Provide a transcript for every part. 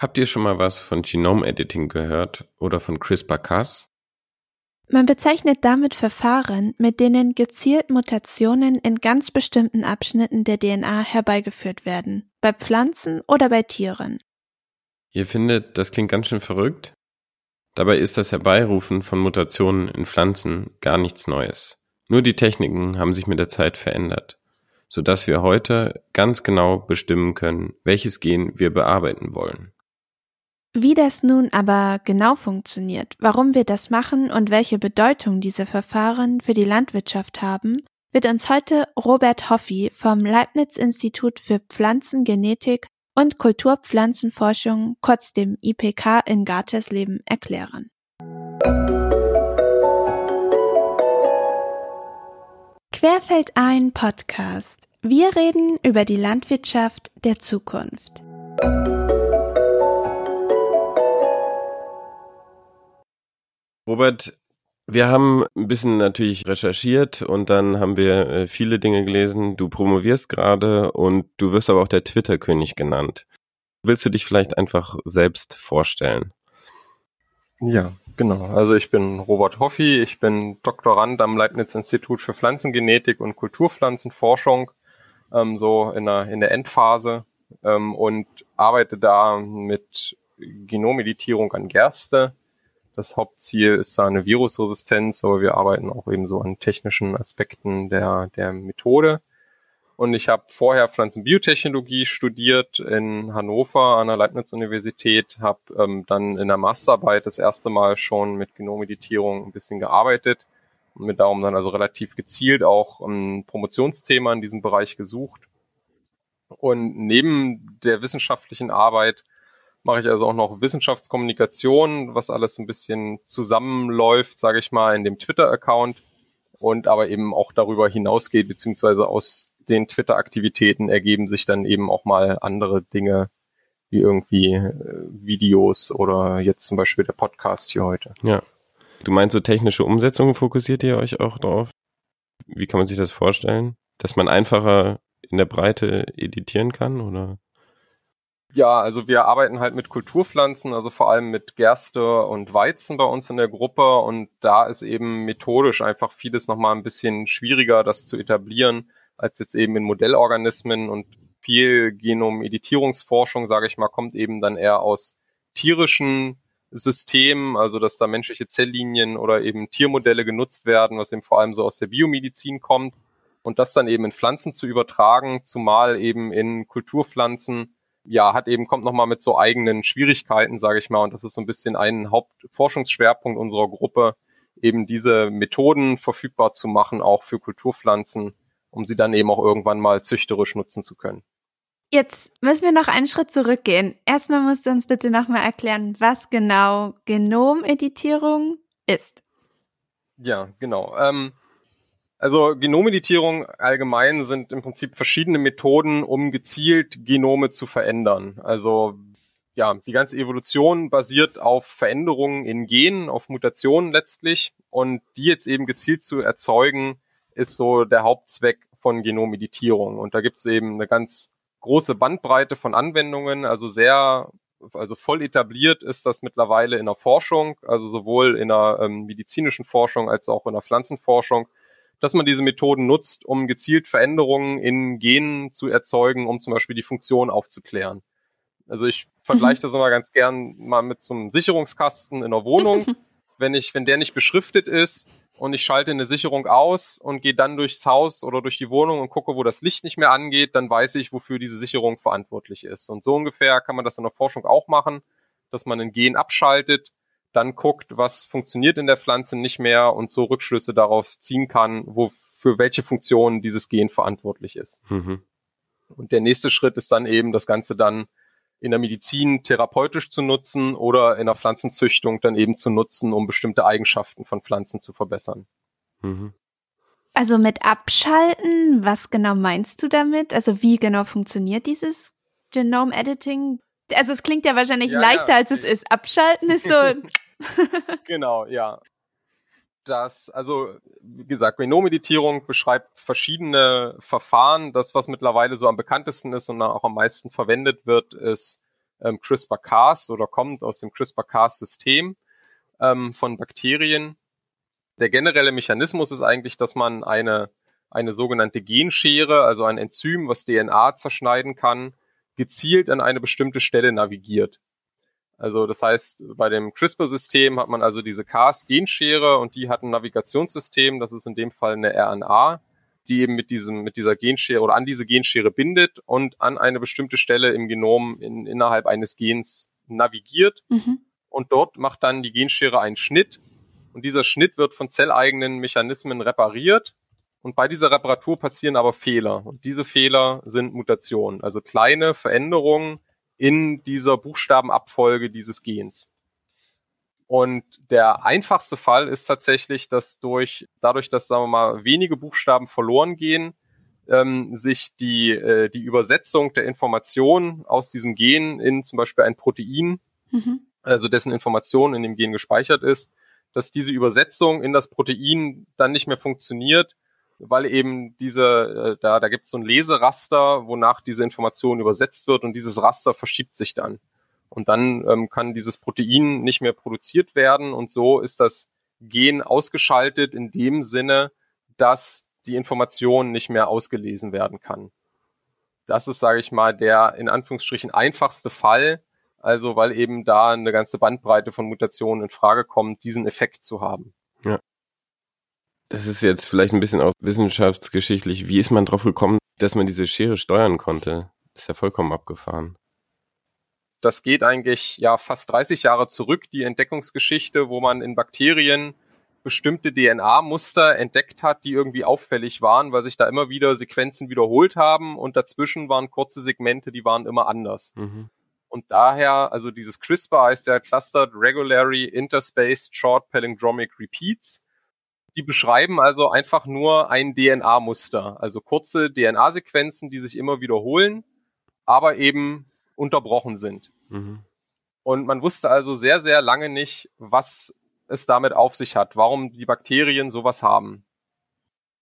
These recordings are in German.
Habt ihr schon mal was von Genome Editing gehört oder von CRISPR-Cas? Man bezeichnet damit Verfahren, mit denen gezielt Mutationen in ganz bestimmten Abschnitten der DNA herbeigeführt werden, bei Pflanzen oder bei Tieren. Ihr findet, das klingt ganz schön verrückt? Dabei ist das Herbeirufen von Mutationen in Pflanzen gar nichts Neues. Nur die Techniken haben sich mit der Zeit verändert, sodass wir heute ganz genau bestimmen können, welches Gen wir bearbeiten wollen. Wie das nun aber genau funktioniert, warum wir das machen und welche Bedeutung diese Verfahren für die Landwirtschaft haben, wird uns heute Robert Hoffi vom Leibniz Institut für Pflanzengenetik und Kulturpflanzenforschung, kurz dem IPK in Gartersleben, erklären. Querfeld ein Podcast. Wir reden über die Landwirtschaft der Zukunft. Robert, wir haben ein bisschen natürlich recherchiert und dann haben wir äh, viele Dinge gelesen. Du promovierst gerade und du wirst aber auch der Twitter-König genannt. Willst du dich vielleicht einfach selbst vorstellen? Ja, genau. Also ich bin Robert Hoffi, ich bin Doktorand am Leibniz-Institut für Pflanzengenetik und Kulturpflanzenforschung, ähm, so in der, in der Endphase ähm, und arbeite da mit Genomeditierung an Gerste das Hauptziel ist da eine Virusresistenz, aber wir arbeiten auch eben so an technischen Aspekten der, der Methode. Und ich habe vorher Pflanzenbiotechnologie studiert in Hannover an der Leibniz-Universität, habe ähm, dann in der Masterarbeit das erste Mal schon mit Genomeditierung ein bisschen gearbeitet und mir darum dann also relativ gezielt auch ein Promotionsthema in diesem Bereich gesucht. Und neben der wissenschaftlichen Arbeit mache ich also auch noch Wissenschaftskommunikation, was alles ein bisschen zusammenläuft, sage ich mal, in dem Twitter-Account und aber eben auch darüber hinausgeht, beziehungsweise aus den Twitter-Aktivitäten ergeben sich dann eben auch mal andere Dinge, wie irgendwie äh, Videos oder jetzt zum Beispiel der Podcast hier heute. Ja. Du meinst so technische Umsetzungen fokussiert ihr euch auch drauf? Wie kann man sich das vorstellen? Dass man einfacher in der Breite editieren kann oder? Ja, also wir arbeiten halt mit Kulturpflanzen, also vor allem mit Gerste und Weizen bei uns in der Gruppe. Und da ist eben methodisch einfach vieles nochmal ein bisschen schwieriger, das zu etablieren, als jetzt eben in Modellorganismen. Und viel Genomeditierungsforschung, sage ich mal, kommt eben dann eher aus tierischen Systemen, also dass da menschliche Zelllinien oder eben Tiermodelle genutzt werden, was eben vor allem so aus der Biomedizin kommt. Und das dann eben in Pflanzen zu übertragen, zumal eben in Kulturpflanzen ja, hat eben, kommt nochmal mit so eigenen Schwierigkeiten, sage ich mal. Und das ist so ein bisschen ein Hauptforschungsschwerpunkt unserer Gruppe, eben diese Methoden verfügbar zu machen, auch für Kulturpflanzen, um sie dann eben auch irgendwann mal züchterisch nutzen zu können. Jetzt müssen wir noch einen Schritt zurückgehen. Erstmal musst du uns bitte nochmal erklären, was genau Genomeditierung ist. Ja, genau. Ähm, also Genomeditierung allgemein sind im Prinzip verschiedene Methoden, um gezielt Genome zu verändern. Also ja, die ganze Evolution basiert auf Veränderungen in Genen, auf Mutationen letztlich. Und die jetzt eben gezielt zu erzeugen, ist so der Hauptzweck von Genomeditierung. Und da gibt es eben eine ganz große Bandbreite von Anwendungen, also sehr, also voll etabliert ist das mittlerweile in der Forschung, also sowohl in der ähm, medizinischen Forschung als auch in der Pflanzenforschung dass man diese Methoden nutzt, um gezielt Veränderungen in Genen zu erzeugen, um zum Beispiel die Funktion aufzuklären. Also ich vergleiche mhm. das immer ganz gern mal mit so einem Sicherungskasten in der Wohnung. wenn ich, wenn der nicht beschriftet ist und ich schalte eine Sicherung aus und gehe dann durchs Haus oder durch die Wohnung und gucke, wo das Licht nicht mehr angeht, dann weiß ich, wofür diese Sicherung verantwortlich ist. Und so ungefähr kann man das in der Forschung auch machen, dass man ein Gen abschaltet dann guckt, was funktioniert in der Pflanze nicht mehr und so Rückschlüsse darauf ziehen kann, wo für welche Funktion dieses Gen verantwortlich ist. Mhm. Und der nächste Schritt ist dann eben, das Ganze dann in der Medizin therapeutisch zu nutzen oder in der Pflanzenzüchtung dann eben zu nutzen, um bestimmte Eigenschaften von Pflanzen zu verbessern. Mhm. Also mit Abschalten, was genau meinst du damit? Also wie genau funktioniert dieses Genome Editing? Also es klingt ja wahrscheinlich ja, leichter, ja. als es ist. Abschalten ist so. genau, ja. Das, also, wie gesagt, Genomeditierung beschreibt verschiedene Verfahren. Das, was mittlerweile so am bekanntesten ist und auch am meisten verwendet wird, ist ähm, CRISPR-Cas oder kommt aus dem CRISPR-Cas-System ähm, von Bakterien. Der generelle Mechanismus ist eigentlich, dass man eine, eine sogenannte Genschere, also ein Enzym, was DNA zerschneiden kann, gezielt an eine bestimmte Stelle navigiert. Also das heißt, bei dem CRISPR-System hat man also diese Cas-Genschere und die hat ein Navigationssystem, das ist in dem Fall eine RNA, die eben mit diesem, mit dieser Genschere oder an diese Genschere bindet und an eine bestimmte Stelle im Genom in, innerhalb eines Gens navigiert. Mhm. Und dort macht dann die Genschere einen Schnitt. Und dieser Schnitt wird von zelleigenen Mechanismen repariert. Und bei dieser Reparatur passieren aber Fehler. Und diese Fehler sind Mutationen, also kleine Veränderungen, in dieser Buchstabenabfolge dieses Gens. Und der einfachste Fall ist tatsächlich, dass durch, dadurch, dass, sagen wir mal, wenige Buchstaben verloren gehen, ähm, sich die, äh, die Übersetzung der Information aus diesem Gen in zum Beispiel ein Protein, mhm. also dessen Information in dem Gen gespeichert ist, dass diese Übersetzung in das Protein dann nicht mehr funktioniert weil eben diese, äh, da, da gibt es so ein Leseraster, wonach diese Information übersetzt wird und dieses Raster verschiebt sich dann. Und dann ähm, kann dieses Protein nicht mehr produziert werden und so ist das Gen ausgeschaltet in dem Sinne, dass die Information nicht mehr ausgelesen werden kann. Das ist, sage ich mal, der in Anführungsstrichen einfachste Fall, also weil eben da eine ganze Bandbreite von Mutationen in Frage kommt, diesen Effekt zu haben. Ja. Das ist jetzt vielleicht ein bisschen auch wissenschaftsgeschichtlich. Wie ist man drauf gekommen, dass man diese Schere steuern konnte? Das ist ja vollkommen abgefahren. Das geht eigentlich ja fast 30 Jahre zurück, die Entdeckungsgeschichte, wo man in Bakterien bestimmte DNA-Muster entdeckt hat, die irgendwie auffällig waren, weil sich da immer wieder Sequenzen wiederholt haben und dazwischen waren kurze Segmente, die waren immer anders. Mhm. Und daher, also dieses CRISPR heißt ja Clustered Regularly Interspaced Short Palindromic Repeats. Die beschreiben also einfach nur ein DNA-Muster, also kurze DNA-Sequenzen, die sich immer wiederholen, aber eben unterbrochen sind. Mhm. Und man wusste also sehr, sehr lange nicht, was es damit auf sich hat, warum die Bakterien sowas haben.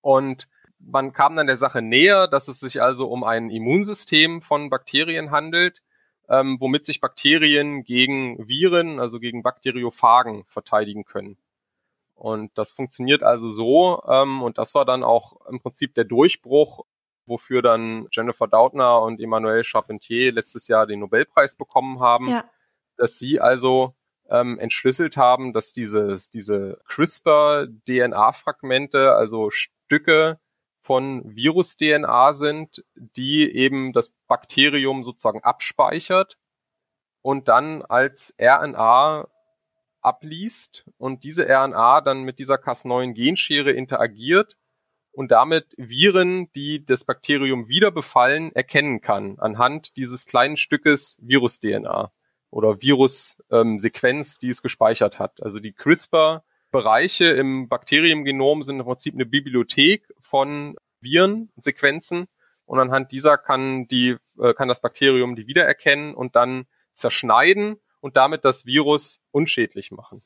Und man kam dann der Sache näher, dass es sich also um ein Immunsystem von Bakterien handelt, ähm, womit sich Bakterien gegen Viren, also gegen Bakteriophagen verteidigen können. Und das funktioniert also so, ähm, und das war dann auch im Prinzip der Durchbruch, wofür dann Jennifer Doudna und Emmanuel Charpentier letztes Jahr den Nobelpreis bekommen haben, ja. dass sie also ähm, entschlüsselt haben, dass diese, diese CRISPR-DNA-Fragmente, also Stücke von Virus-DNA sind, die eben das Bakterium sozusagen abspeichert und dann als RNA abliest und diese RNA dann mit dieser Cas9-Genschere interagiert und damit Viren, die das Bakterium wieder befallen, erkennen kann anhand dieses kleinen Stückes Virus-DNA oder Virus-Sequenz, ähm, die es gespeichert hat. Also die CRISPR-Bereiche im Bakteriumgenom sind im Prinzip eine Bibliothek von Virensequenzen und anhand dieser kann die äh, kann das Bakterium die wiedererkennen und dann zerschneiden und damit das Virus unschädlich machen.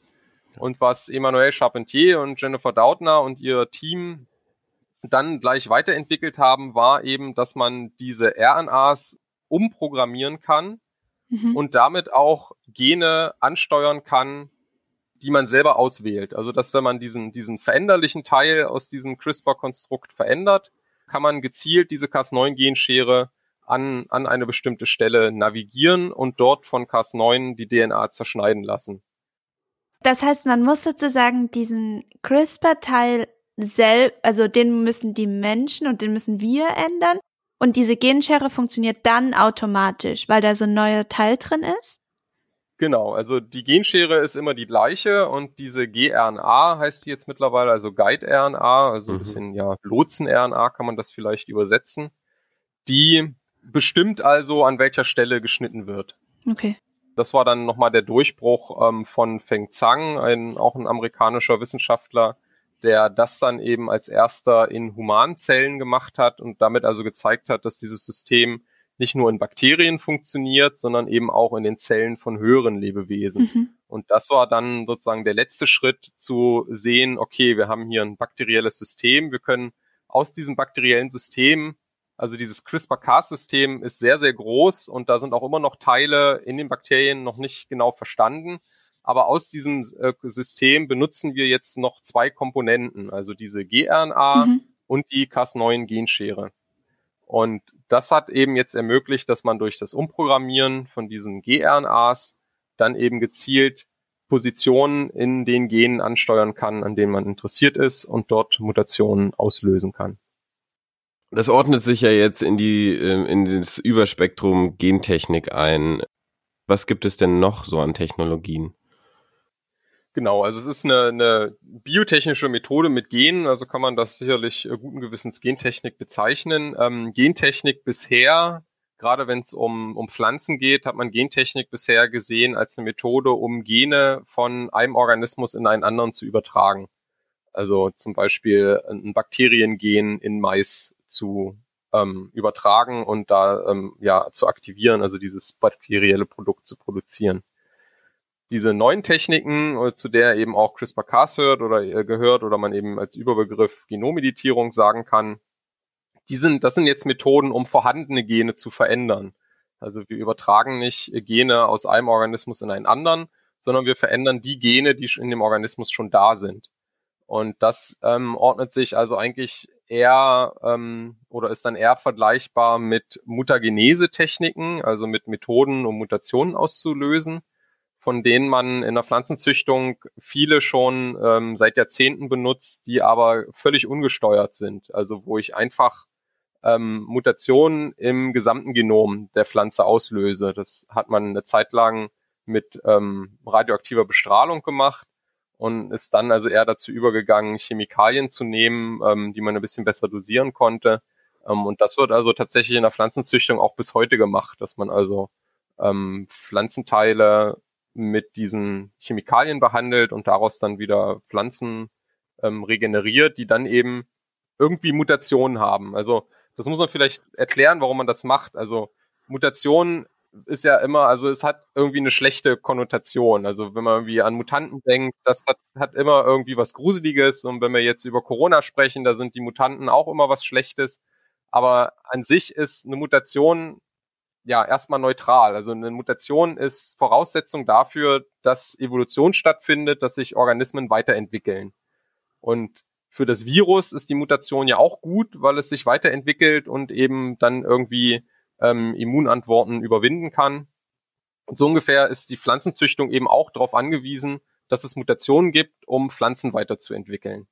Und was Emmanuel Charpentier und Jennifer Doudna und ihr Team dann gleich weiterentwickelt haben, war eben, dass man diese RNAs umprogrammieren kann mhm. und damit auch Gene ansteuern kann, die man selber auswählt. Also dass wenn man diesen, diesen veränderlichen Teil aus diesem CRISPR-Konstrukt verändert, kann man gezielt diese Cas9-Genschere an, an eine bestimmte Stelle navigieren und dort von Cas9 die DNA zerschneiden lassen. Das heißt, man muss sozusagen diesen CRISPR-Teil selbst, also den müssen die Menschen und den müssen wir ändern. Und diese Genschere funktioniert dann automatisch, weil da so ein neuer Teil drin ist? Genau, also die Genschere ist immer die gleiche und diese gRNA heißt die jetzt mittlerweile, also Guide-RNA, also mhm. ein bisschen, ja, Lotsen-RNA kann man das vielleicht übersetzen. Die bestimmt also, an welcher Stelle geschnitten wird. Okay. Das war dann nochmal der Durchbruch ähm, von Feng Zhang, ein, auch ein amerikanischer Wissenschaftler, der das dann eben als erster in Humanzellen gemacht hat und damit also gezeigt hat, dass dieses System nicht nur in Bakterien funktioniert, sondern eben auch in den Zellen von höheren Lebewesen. Mhm. Und das war dann sozusagen der letzte Schritt zu sehen, okay, wir haben hier ein bakterielles System, wir können aus diesem bakteriellen System Also dieses CRISPR-Cas-System ist sehr, sehr groß und da sind auch immer noch Teile in den Bakterien noch nicht genau verstanden. Aber aus diesem äh, System benutzen wir jetzt noch zwei Komponenten, also diese gRNA mhm. und die Cas9-Genschere. Und das hat eben jetzt ermöglicht, dass man durch das Umprogrammieren von diesen gRNAs dann eben gezielt Positionen in den Genen ansteuern kann, an denen man interessiert ist und dort Mutationen auslösen kann. Das ordnet sich ja jetzt in die ähm, in das Überspektrum Gentechnik ein. Was gibt es denn noch so an Technologien? Genau, also es ist eine, eine biotechnische Methode mit Genen, also kann man das sicherlich äh, guten Gewissens Gentechnik bezeichnen. Ähm, Gentechnik bisher, gerade wenn es um, um Pflanzen geht, hat man Gentechnik bisher gesehen als eine Methode, um Gene von einem Organismus in einen anderen zu übertragen. Also zum Beispiel ein Bakteriengen in Mais zu ähm, übertragen und da ähm, ja zu aktivieren, also dieses bakterielle Produkt zu produzieren diese neuen Techniken, äh, zu der eben auch CRISPR-Cas hört oder äh, gehört oder man eben als Überbegriff Genommeditierung sagen kann, die sind, das sind jetzt Methoden, um vorhandene Gene zu verändern. Also wir übertragen nicht Gene aus einem Organismus in einen anderen, sondern wir verändern die Gene, die in dem Organismus schon da sind. Und das ähm, ordnet sich also eigentlich eher ähm, oder ist dann eher vergleichbar mit Mutagenese-Techniken, also mit Methoden, um Mutationen auszulösen von denen man in der Pflanzenzüchtung viele schon ähm, seit Jahrzehnten benutzt, die aber völlig ungesteuert sind. Also wo ich einfach ähm, Mutationen im gesamten Genom der Pflanze auslöse. Das hat man eine Zeit lang mit ähm, radioaktiver Bestrahlung gemacht und ist dann also eher dazu übergegangen, Chemikalien zu nehmen, ähm, die man ein bisschen besser dosieren konnte. Ähm, und das wird also tatsächlich in der Pflanzenzüchtung auch bis heute gemacht, dass man also ähm, Pflanzenteile mit diesen Chemikalien behandelt und daraus dann wieder Pflanzen ähm, regeneriert, die dann eben irgendwie Mutationen haben. Also das muss man vielleicht erklären, warum man das macht. Also Mutation ist ja immer, also es hat irgendwie eine schlechte Konnotation. Also wenn man irgendwie an Mutanten denkt, das hat, hat immer irgendwie was Gruseliges. Und wenn wir jetzt über Corona sprechen, da sind die Mutanten auch immer was Schlechtes. Aber an sich ist eine Mutation ja erstmal neutral. Also eine Mutation ist Voraussetzung dafür, dass Evolution stattfindet, dass sich Organismen weiterentwickeln. Und für das Virus ist die Mutation ja auch gut, weil es sich weiterentwickelt und eben dann irgendwie ähm, Immunantworten überwinden kann. Und so ungefähr ist die Pflanzenzüchtung eben auch darauf angewiesen, dass es Mutationen gibt, um Pflanzen weiterzuentwickeln.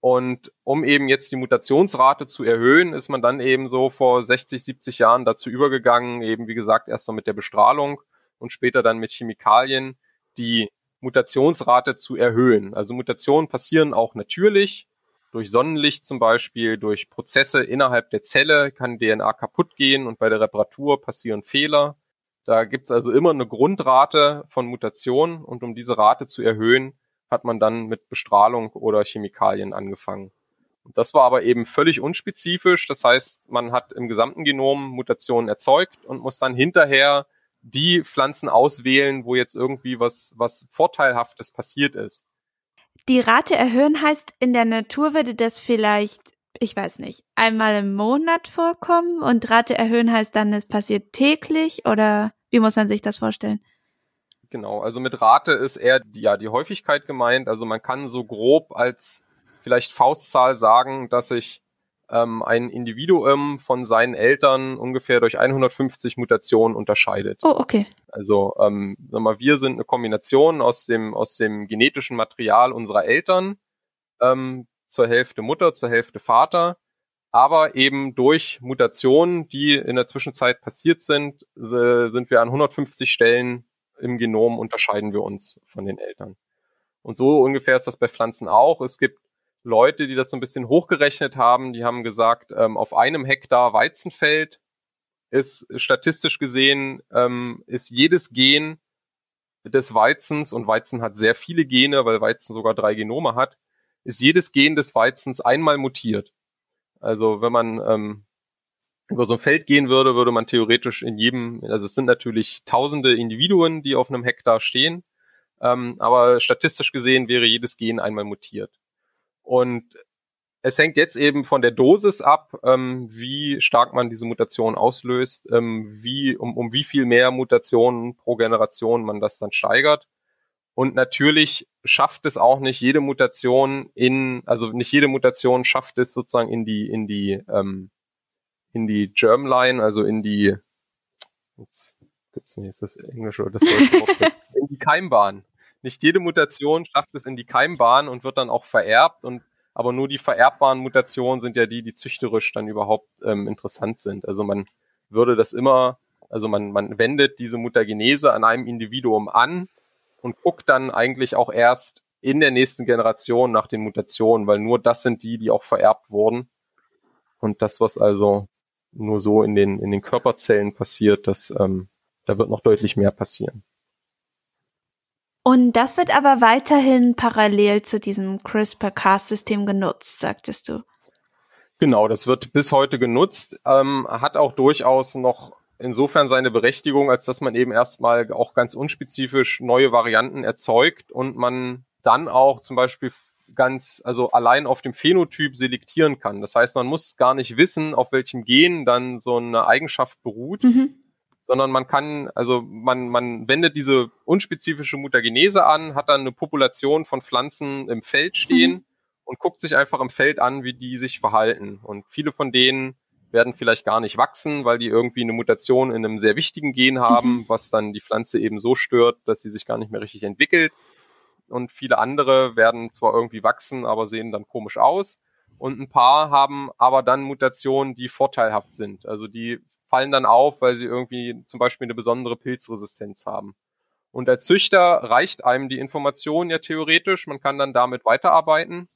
Und um eben jetzt die Mutationsrate zu erhöhen, ist man dann eben so vor 60, 70 Jahren dazu übergegangen, eben wie gesagt erstmal mit der Bestrahlung und später dann mit Chemikalien die Mutationsrate zu erhöhen. Also Mutationen passieren auch natürlich durch Sonnenlicht zum Beispiel, durch Prozesse innerhalb der Zelle kann DNA kaputt gehen und bei der Reparatur passieren Fehler. Da gibt's also immer eine Grundrate von Mutationen und um diese Rate zu erhöhen, hat man dann mit Bestrahlung oder Chemikalien angefangen. Das war aber eben völlig unspezifisch. Das heißt, man hat im gesamten Genom Mutationen erzeugt und muss dann hinterher die Pflanzen auswählen, wo jetzt irgendwie was, was Vorteilhaftes passiert ist. Die Rate erhöhen heißt, in der Natur würde das vielleicht, ich weiß nicht, einmal im Monat vorkommen und Rate erhöhen heißt dann, es passiert täglich oder wie muss man sich das vorstellen? Genau, also mit Rate ist eher ja die Häufigkeit gemeint. Also man kann so grob als vielleicht Faustzahl sagen, dass sich ähm, ein Individuum von seinen Eltern ungefähr durch 150 Mutationen unterscheidet. Oh, okay. Also ähm, sag mal, wir sind eine Kombination aus dem aus dem genetischen Material unserer Eltern ähm, zur Hälfte Mutter, zur Hälfte Vater aber eben durch Mutationen, die in der Zwischenzeit passiert sind, sind wir an 150 Stellen im Genom unterscheiden wir uns von den Eltern. Und so ungefähr ist das bei Pflanzen auch. Es gibt Leute, die das so ein bisschen hochgerechnet haben, die haben gesagt, ähm, auf einem Hektar Weizenfeld ist statistisch gesehen, ähm, ist jedes Gen des Weizens, und Weizen hat sehr viele Gene, weil Weizen sogar drei Genome hat, ist jedes Gen des Weizens einmal mutiert. Also wenn man ähm, über so ein Feld gehen würde, würde man theoretisch in jedem, also es sind natürlich tausende Individuen, die auf einem Hektar stehen, ähm, aber statistisch gesehen wäre jedes Gen einmal mutiert. Und es hängt jetzt eben von der Dosis ab, ähm, wie stark man diese Mutation auslöst, ähm, wie, um, um wie viel mehr Mutationen pro Generation man das dann steigert. Und natürlich schafft es auch nicht jede Mutation in, also nicht jede Mutation schafft es sozusagen in die, in die, ähm, in die Germline, also in die, jetzt gibt's nicht, ist das Englische oder das Deutsche in die Keimbahn. Nicht jede Mutation schafft es in die Keimbahn und wird dann auch vererbt und aber nur die vererbbaren Mutationen sind ja die, die züchterisch dann überhaupt ähm, interessant sind. Also man würde das immer, also man, man wendet diese Mutagenese an einem Individuum an und guckt dann eigentlich auch erst in der nächsten Generation nach den Mutationen, weil nur das sind die, die auch vererbt wurden. Und das, was also nur so in den, in den Körperzellen passiert, das, ähm, da wird noch deutlich mehr passieren. Und das wird aber weiterhin parallel zu diesem CRISPR-Cas-System genutzt, sagtest du. Genau, das wird bis heute genutzt, ähm, hat auch durchaus noch insofern seine Berechtigung, als dass man eben erstmal auch ganz unspezifisch neue Varianten erzeugt und man dann auch zum Beispiel ganz, also allein auf dem Phänotyp selektieren kann. Das heißt, man muss gar nicht wissen, auf welchem Gen dann so eine Eigenschaft beruht, mhm sondern man kann, also man, man wendet diese unspezifische Mutagenese an, hat dann eine Population von Pflanzen im Feld stehen mhm. und guckt sich einfach im Feld an, wie die sich verhalten. Und viele von denen werden vielleicht gar nicht wachsen, weil die irgendwie eine Mutation in einem sehr wichtigen Gen haben, mhm. was dann die Pflanze eben so stört, dass sie sich gar nicht mehr richtig entwickelt. Und viele andere werden zwar irgendwie wachsen, aber sehen dann komisch aus. Und ein paar haben aber dann Mutationen, die vorteilhaft sind. Also die fallen dann auf, weil sie irgendwie zum Beispiel eine besondere Pilzresistenz haben. Und als Züchter reicht einem die Information ja theoretisch, man kann dann damit weiterarbeiten,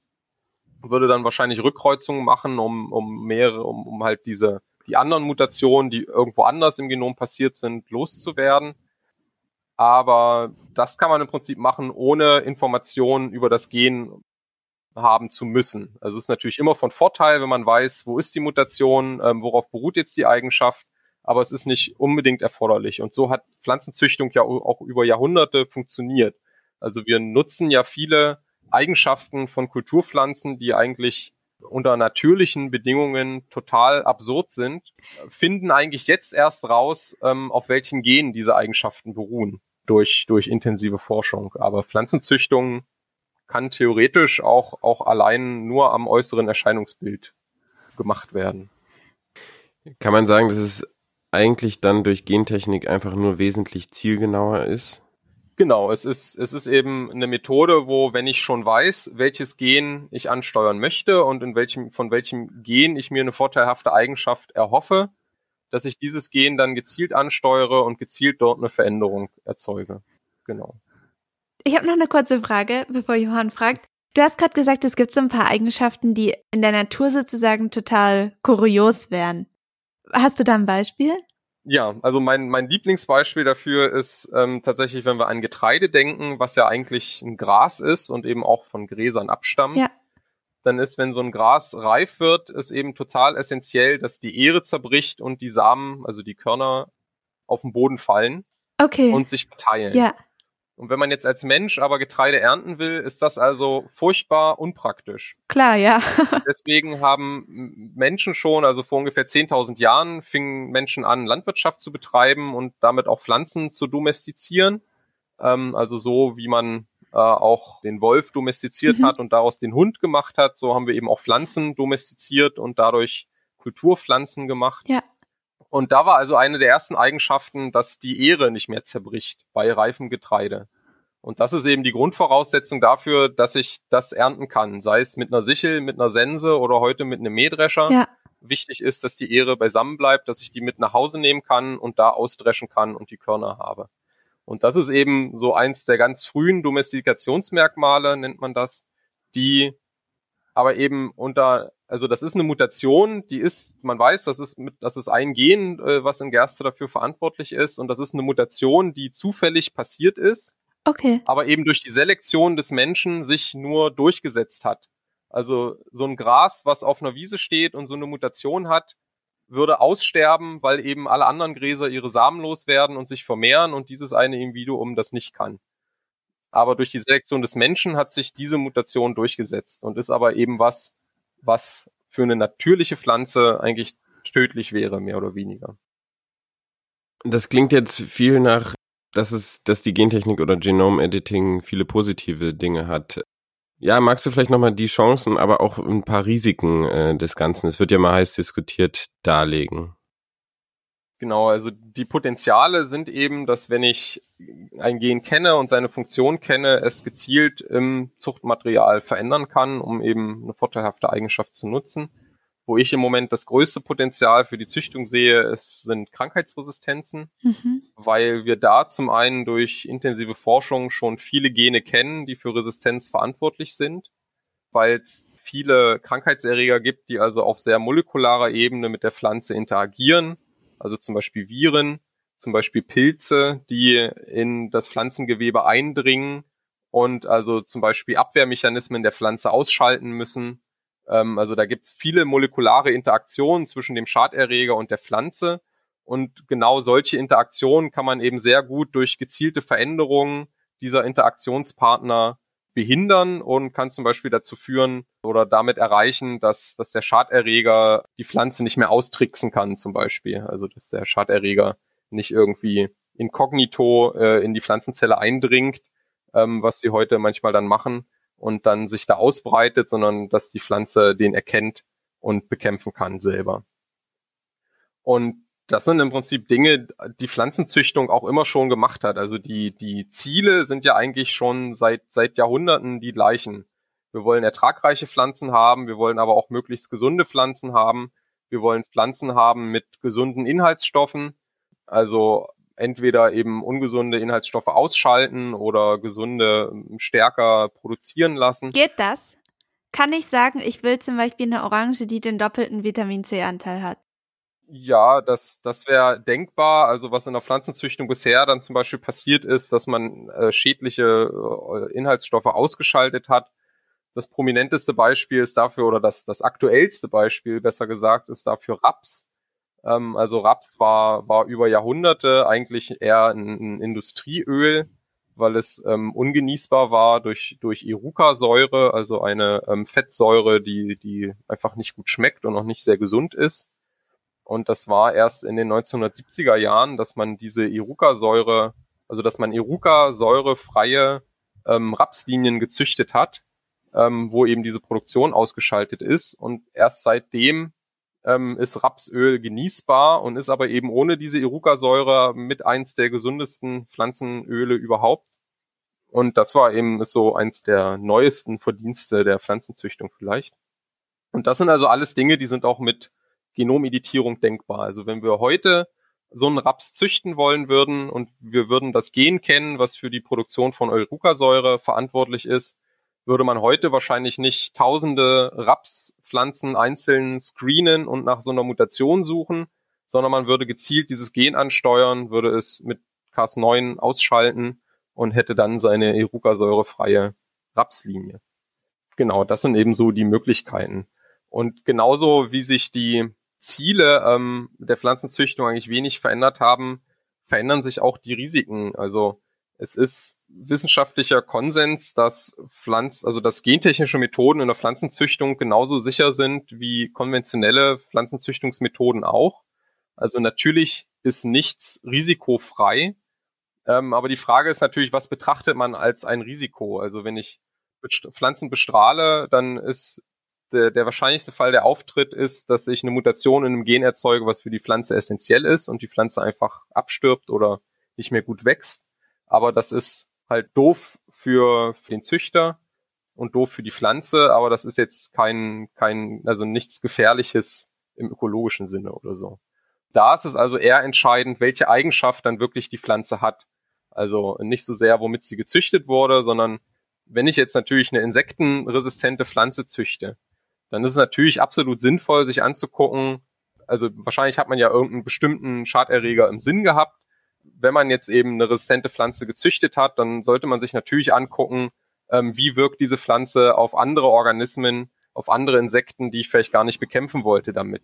würde dann wahrscheinlich Rückkreuzungen machen, um, um mehrere, um, um halt diese, die anderen Mutationen, die irgendwo anders im Genom passiert sind, loszuwerden. Aber das kann man im Prinzip machen, ohne Informationen über das Gen haben zu müssen. Also es ist natürlich immer von Vorteil, wenn man weiß, wo ist die Mutation, ähm, worauf beruht jetzt die Eigenschaft, aber es ist nicht unbedingt erforderlich. Und so hat Pflanzenzüchtung ja auch über Jahrhunderte funktioniert. Also wir nutzen ja viele Eigenschaften von Kulturpflanzen, die eigentlich unter natürlichen Bedingungen total absurd sind, finden eigentlich jetzt erst raus, ähm, auf welchen Genen diese Eigenschaften beruhen durch, durch intensive Forschung. Aber Pflanzenzüchtung kann theoretisch auch, auch allein nur am äußeren Erscheinungsbild gemacht werden. Kann man sagen, dass es eigentlich dann durch Gentechnik einfach nur wesentlich zielgenauer ist? Genau, es ist, es ist eben eine Methode, wo, wenn ich schon weiß, welches Gen ich ansteuern möchte und in welchem, von welchem Gen ich mir eine vorteilhafte Eigenschaft erhoffe, dass ich dieses Gen dann gezielt ansteuere und gezielt dort eine Veränderung erzeuge. Genau. Ich habe noch eine kurze Frage, bevor Johann fragt. Du hast gerade gesagt, es gibt so ein paar Eigenschaften, die in der Natur sozusagen total kurios wären. Hast du da ein Beispiel? Ja, also mein, mein Lieblingsbeispiel dafür ist ähm, tatsächlich, wenn wir an Getreide denken, was ja eigentlich ein Gras ist und eben auch von Gräsern abstammt. Ja. Dann ist, wenn so ein Gras reif wird, ist eben total essentiell, dass die Ehre zerbricht und die Samen, also die Körner, auf den Boden fallen okay. und sich verteilen. Ja. Und wenn man jetzt als Mensch aber Getreide ernten will, ist das also furchtbar unpraktisch. Klar, ja. Deswegen haben Menschen schon, also vor ungefähr 10.000 Jahren, fingen Menschen an, Landwirtschaft zu betreiben und damit auch Pflanzen zu domestizieren. Ähm, also so, wie man äh, auch den Wolf domestiziert mhm. hat und daraus den Hund gemacht hat, so haben wir eben auch Pflanzen domestiziert und dadurch Kulturpflanzen gemacht. Ja. Und da war also eine der ersten Eigenschaften, dass die Ehre nicht mehr zerbricht bei reifem Getreide. Und das ist eben die Grundvoraussetzung dafür, dass ich das ernten kann, sei es mit einer Sichel, mit einer Sense oder heute mit einem Mähdrescher. Ja. Wichtig ist, dass die Ehre beisammen bleibt, dass ich die mit nach Hause nehmen kann und da ausdreschen kann und die Körner habe. Und das ist eben so eins der ganz frühen Domestikationsmerkmale, nennt man das, die aber eben unter also das ist eine Mutation, die ist, man weiß, das ist mit, das ist ein Gen, äh, was in Gerste dafür verantwortlich ist, und das ist eine Mutation, die zufällig passiert ist, okay. aber eben durch die Selektion des Menschen sich nur durchgesetzt hat. Also so ein Gras, was auf einer Wiese steht und so eine Mutation hat, würde aussterben, weil eben alle anderen Gräser ihre Samen loswerden und sich vermehren und dieses eine Individuum das nicht kann. Aber durch die Selektion des Menschen hat sich diese Mutation durchgesetzt und ist aber eben was, was für eine natürliche Pflanze eigentlich tödlich wäre, mehr oder weniger. Das klingt jetzt viel nach, dass es, dass die Gentechnik oder Genome Editing viele positive Dinge hat. Ja, magst du vielleicht nochmal die Chancen, aber auch ein paar Risiken äh, des Ganzen, es wird ja mal heiß diskutiert, darlegen? Genau, also die Potenziale sind eben, dass wenn ich ein Gen kenne und seine Funktion kenne, es gezielt im Zuchtmaterial verändern kann, um eben eine vorteilhafte Eigenschaft zu nutzen. Wo ich im Moment das größte Potenzial für die Züchtung sehe, es sind Krankheitsresistenzen, mhm. weil wir da zum einen durch intensive Forschung schon viele Gene kennen, die für Resistenz verantwortlich sind, weil es viele Krankheitserreger gibt, die also auf sehr molekularer Ebene mit der Pflanze interagieren, also zum Beispiel Viren, zum Beispiel Pilze, die in das Pflanzengewebe eindringen und also zum Beispiel Abwehrmechanismen der Pflanze ausschalten müssen ähm, also da gibt es viele molekulare Interaktionen zwischen dem Schaderreger und der Pflanze. Und genau solche Interaktionen kann man eben sehr gut durch gezielte Veränderungen dieser Interaktionspartner behindern und kann zum Beispiel dazu führen oder damit erreichen, dass, dass der Schaderreger die Pflanze nicht mehr austricksen kann, zum Beispiel. Also dass der Schaderreger nicht irgendwie inkognito äh, in die Pflanzenzelle eindringt, ähm, was sie heute manchmal dann machen, und dann sich da ausbreitet, sondern dass die Pflanze den erkennt und bekämpfen kann selber. Und das sind im Prinzip Dinge, die Pflanzenzüchtung auch immer schon gemacht hat. Also die, die Ziele sind ja eigentlich schon seit, seit Jahrhunderten die gleichen. Wir wollen ertragreiche Pflanzen haben, wir wollen aber auch möglichst gesunde Pflanzen haben. Wir wollen Pflanzen haben mit gesunden Inhaltsstoffen, also entweder eben ungesunde Inhaltsstoffe ausschalten oder gesunde ähm, stärker produzieren lassen. Geht das? Kann ich sagen, ich will zum Beispiel eine Orange, die den doppelten Vitamin C-Anteil hat? Ja, das, das wäre denkbar. Also was in der Pflanzenzüchtung bisher dann zum Beispiel passiert ist, dass man äh, schädliche äh, Inhaltsstoffe ausgeschaltet hat. Das prominenteste Beispiel ist dafür, oder das, das aktuellste Beispiel, besser gesagt, ist dafür Raps. Ähm, also Raps war, war über Jahrhunderte eigentlich eher ein, ein Industrieöl, weil es ähm, ungenießbar war durch, durch Iruka-Säure, also eine ähm, Fettsäure, die, die einfach nicht gut schmeckt und auch nicht sehr gesund ist. Und das war erst in den 1970er Jahren, dass man diese Iruka-Säure, also dass man Iruka-säurefreie ähm, Rapslinien gezüchtet hat, ähm, wo eben diese Produktion ausgeschaltet ist. Und erst seitdem ähm, ist Rapsöl genießbar und ist aber eben ohne diese Iruka-Säure mit eins der gesundesten Pflanzenöle überhaupt. Und das war eben so eins der neuesten Verdienste der Pflanzenzüchtung vielleicht. Und das sind also alles Dinge, die sind auch mit Genomeditierung denkbar. Also wenn wir heute so einen Raps züchten wollen würden und wir würden das Gen kennen, was für die Produktion von Iruka-Säure verantwortlich ist, würde man heute wahrscheinlich nicht tausende Rapspflanzen einzeln screenen und nach so einer Mutation suchen, sondern man würde gezielt dieses Gen ansteuern, würde es mit Cas9 ausschalten und hätte dann seine Iruka-säurefreie Rapslinie. Genau, das sind eben so die Möglichkeiten. Und genauso wie sich die Ziele ähm, der Pflanzenzüchtung eigentlich wenig verändert haben, verändern sich auch die Risiken. Also es ist wissenschaftlicher Konsens, dass Pflanz, also dass gentechnische Methoden in der Pflanzenzüchtung genauso sicher sind wie konventionelle Pflanzenzüchtungsmethoden auch. Also natürlich ist nichts risikofrei. Ähm, aber die Frage ist natürlich, was betrachtet man als ein Risiko? Also wenn ich Pflanzen bestrahle, dann ist der, der wahrscheinlichste Fall, der auftritt, ist, dass ich eine Mutation in einem Gen erzeuge, was für die Pflanze essentiell ist und die Pflanze einfach abstirbt oder nicht mehr gut wächst. Aber das ist halt doof für, für den Züchter und doof für die Pflanze, aber das ist jetzt kein, kein, also nichts Gefährliches im ökologischen Sinne oder so. Da ist es also eher entscheidend, welche Eigenschaft dann wirklich die Pflanze hat. Also nicht so sehr, womit sie gezüchtet wurde, sondern wenn ich jetzt natürlich eine insektenresistente Pflanze züchte, dann ist es natürlich absolut sinnvoll, sich anzugucken, also wahrscheinlich hat man ja irgendeinen bestimmten Schaderreger im Sinn gehabt wenn man jetzt eben eine resistente Pflanze gezüchtet hat, dann sollte man sich natürlich angucken, ähm, wie wirkt diese Pflanze auf andere Organismen, auf andere Insekten, die ich vielleicht gar nicht bekämpfen wollte damit.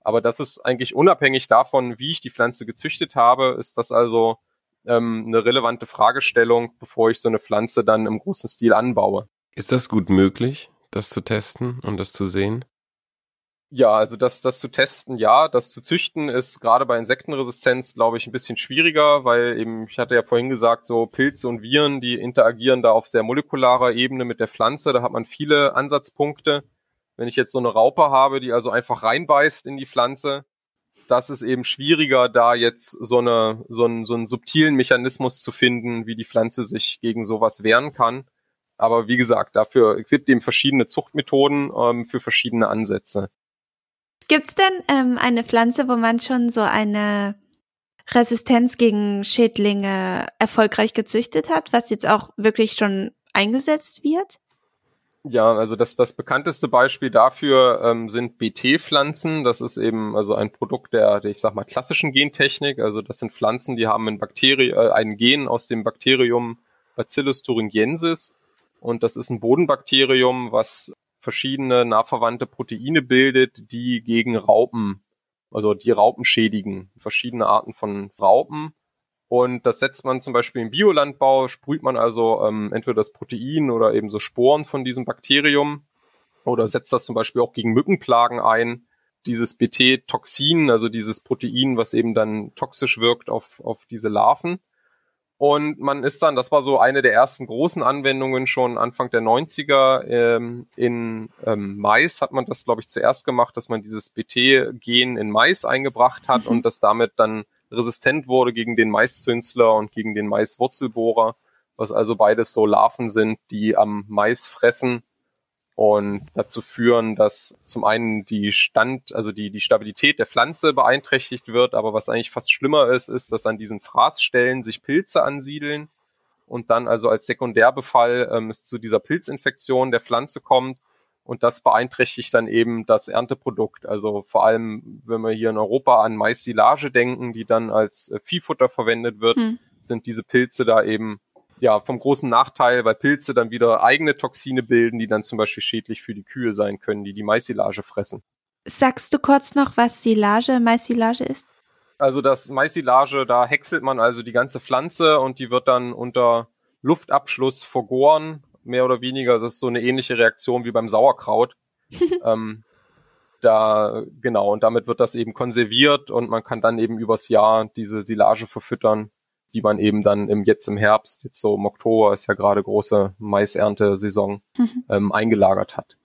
Aber das ist eigentlich unabhängig davon, wie ich die Pflanze gezüchtet habe, ist das also ähm, eine relevante Fragestellung, bevor ich so eine Pflanze dann im großen Stil anbaue. Ist das gut möglich, das zu testen und das zu sehen? Ja, also das, das zu testen, ja, das zu züchten ist gerade bei Insektenresistenz, glaube ich, ein bisschen schwieriger, weil eben, ich hatte ja vorhin gesagt, so Pilze und Viren, die interagieren da auf sehr molekularer Ebene mit der Pflanze, da hat man viele Ansatzpunkte. Wenn ich jetzt so eine Raupe habe, die also einfach reinbeißt in die Pflanze, das ist eben schwieriger, da jetzt so, eine, so, einen, so einen subtilen Mechanismus zu finden, wie die Pflanze sich gegen sowas wehren kann. Aber wie gesagt, dafür es gibt eben verschiedene Zuchtmethoden ähm, für verschiedene Ansätze. Gibt's denn ähm, eine Pflanze, wo man schon so eine Resistenz gegen Schädlinge erfolgreich gezüchtet hat, was jetzt auch wirklich schon eingesetzt wird? Ja, also das, das bekannteste Beispiel dafür ähm, sind BT-Pflanzen. Das ist eben also ein Produkt der, der, ich sag mal, klassischen Gentechnik. Also das sind Pflanzen, die haben ein Bakterie, äh, ein Gen aus dem Bakterium Bacillus thuringiensis. Und das ist ein Bodenbakterium, was verschiedene nahverwandte Proteine bildet, die gegen Raupen, also die Raupen schädigen. Verschiedene Arten von Raupen. Und das setzt man zum Beispiel im Biolandbau, sprüht man also ähm, entweder das Protein oder eben so Sporen von diesem Bakterium oder setzt das zum Beispiel auch gegen Mückenplagen ein. Dieses BT-Toxin, also dieses Protein, was eben dann toxisch wirkt auf, auf diese Larven. Und man ist dann, das war so eine der ersten großen Anwendungen schon Anfang der 90er. Ähm, in ähm, Mais hat man das, glaube ich, zuerst gemacht, dass man dieses BT-Gen in Mais eingebracht hat mhm. und das damit dann resistent wurde gegen den Maiszünsler und gegen den Maiswurzelbohrer, was also beides so Larven sind, die am Mais fressen und dazu führen, dass zum einen die Stand, also die, die Stabilität der Pflanze beeinträchtigt wird, aber was eigentlich fast schlimmer ist, ist, dass an diesen Fraßstellen sich Pilze ansiedeln und dann also als Sekundärbefall ähm, es zu dieser Pilzinfektion der Pflanze kommt und das beeinträchtigt dann eben das Ernteprodukt. Also vor allem, wenn wir hier in Europa an Mais-Silage denken, die dann als äh, Viehfutter verwendet wird, hm. sind diese Pilze da eben ja vom großen Nachteil, weil Pilze dann wieder eigene Toxine bilden, die dann zum Beispiel schädlich für die Kühe sein können, die die Mais-Silage fressen. Sagst du kurz noch, was Silage, Mais-Silage ist? Also das Mais-Silage, da häckselt man also die ganze Pflanze und die wird dann unter Luftabschluss vergoren mehr oder weniger. Das ist so eine ähnliche Reaktion wie beim Sauerkraut. ähm, da, genau, und damit wird das eben konserviert und man kann dann eben übers Jahr diese Silage verfüttern, die man eben dann im, jetzt im Herbst, jetzt so im Oktober ist ja gerade große Maiserntesaison, mhm. ähm, eingelagert hat.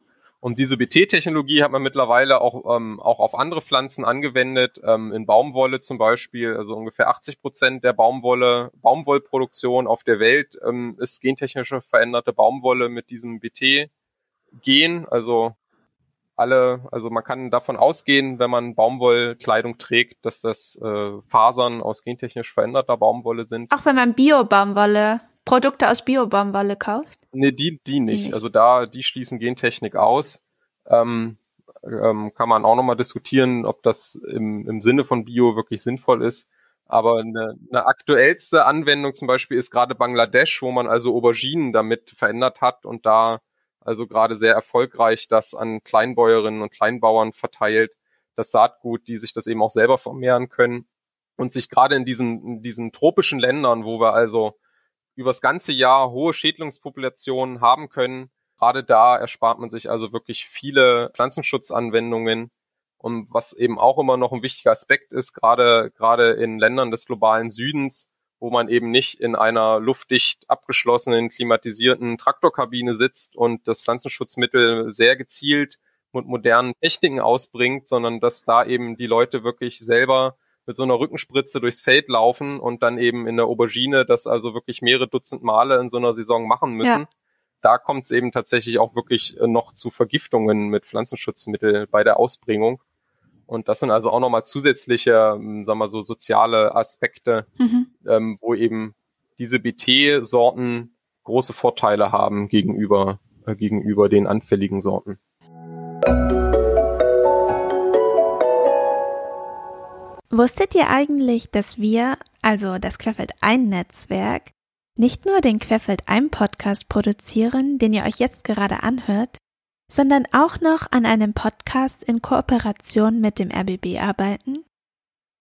Und diese BT-Technologie hat man mittlerweile auch, ähm, auch auf andere Pflanzen angewendet, ähm, in Baumwolle zum Beispiel. Also ungefähr 80 Prozent der Baumwolle, Baumwollproduktion auf der Welt ähm, ist gentechnische veränderte Baumwolle mit diesem BT-Gen. Also alle, also man kann davon ausgehen, wenn man Baumwollkleidung trägt, dass das äh, Fasern aus gentechnisch veränderter Baumwolle sind. Auch wenn man Bio-Baumwolle Produkte aus Biobaumwolle kauft? Nee, die, die nicht. die nicht. Also da, die schließen Gentechnik aus. Ähm, ähm, kann man auch nochmal diskutieren, ob das im, im Sinne von Bio wirklich sinnvoll ist. Aber eine, eine aktuellste Anwendung zum Beispiel ist gerade Bangladesch, wo man also Auberginen damit verändert hat und da also gerade sehr erfolgreich das an Kleinbäuerinnen und Kleinbauern verteilt, das Saatgut, die sich das eben auch selber vermehren können und sich gerade in diesen, in diesen tropischen Ländern, wo wir also übers ganze Jahr hohe Schädlingspopulationen haben können. Gerade da erspart man sich also wirklich viele Pflanzenschutzanwendungen. Und was eben auch immer noch ein wichtiger Aspekt ist, gerade, gerade in Ländern des globalen Südens, wo man eben nicht in einer luftdicht abgeschlossenen, klimatisierten Traktorkabine sitzt und das Pflanzenschutzmittel sehr gezielt mit modernen Techniken ausbringt, sondern dass da eben die Leute wirklich selber mit so einer Rückenspritze durchs Feld laufen und dann eben in der Aubergine das also wirklich mehrere Dutzend Male in so einer Saison machen müssen. Ja. Da kommt es eben tatsächlich auch wirklich äh, noch zu Vergiftungen mit Pflanzenschutzmittel bei der Ausbringung. Und das sind also auch nochmal zusätzliche, ähm, sagen wir so, soziale Aspekte, mhm. ähm, wo eben diese BT-Sorten große Vorteile haben gegenüber, äh, gegenüber den anfälligen Sorten. Wusstet ihr eigentlich, dass wir, also das Querfeld ein Netzwerk, nicht nur den Querfeld ein Podcast produzieren, den ihr euch jetzt gerade anhört, sondern auch noch an einem Podcast in Kooperation mit dem RBB arbeiten?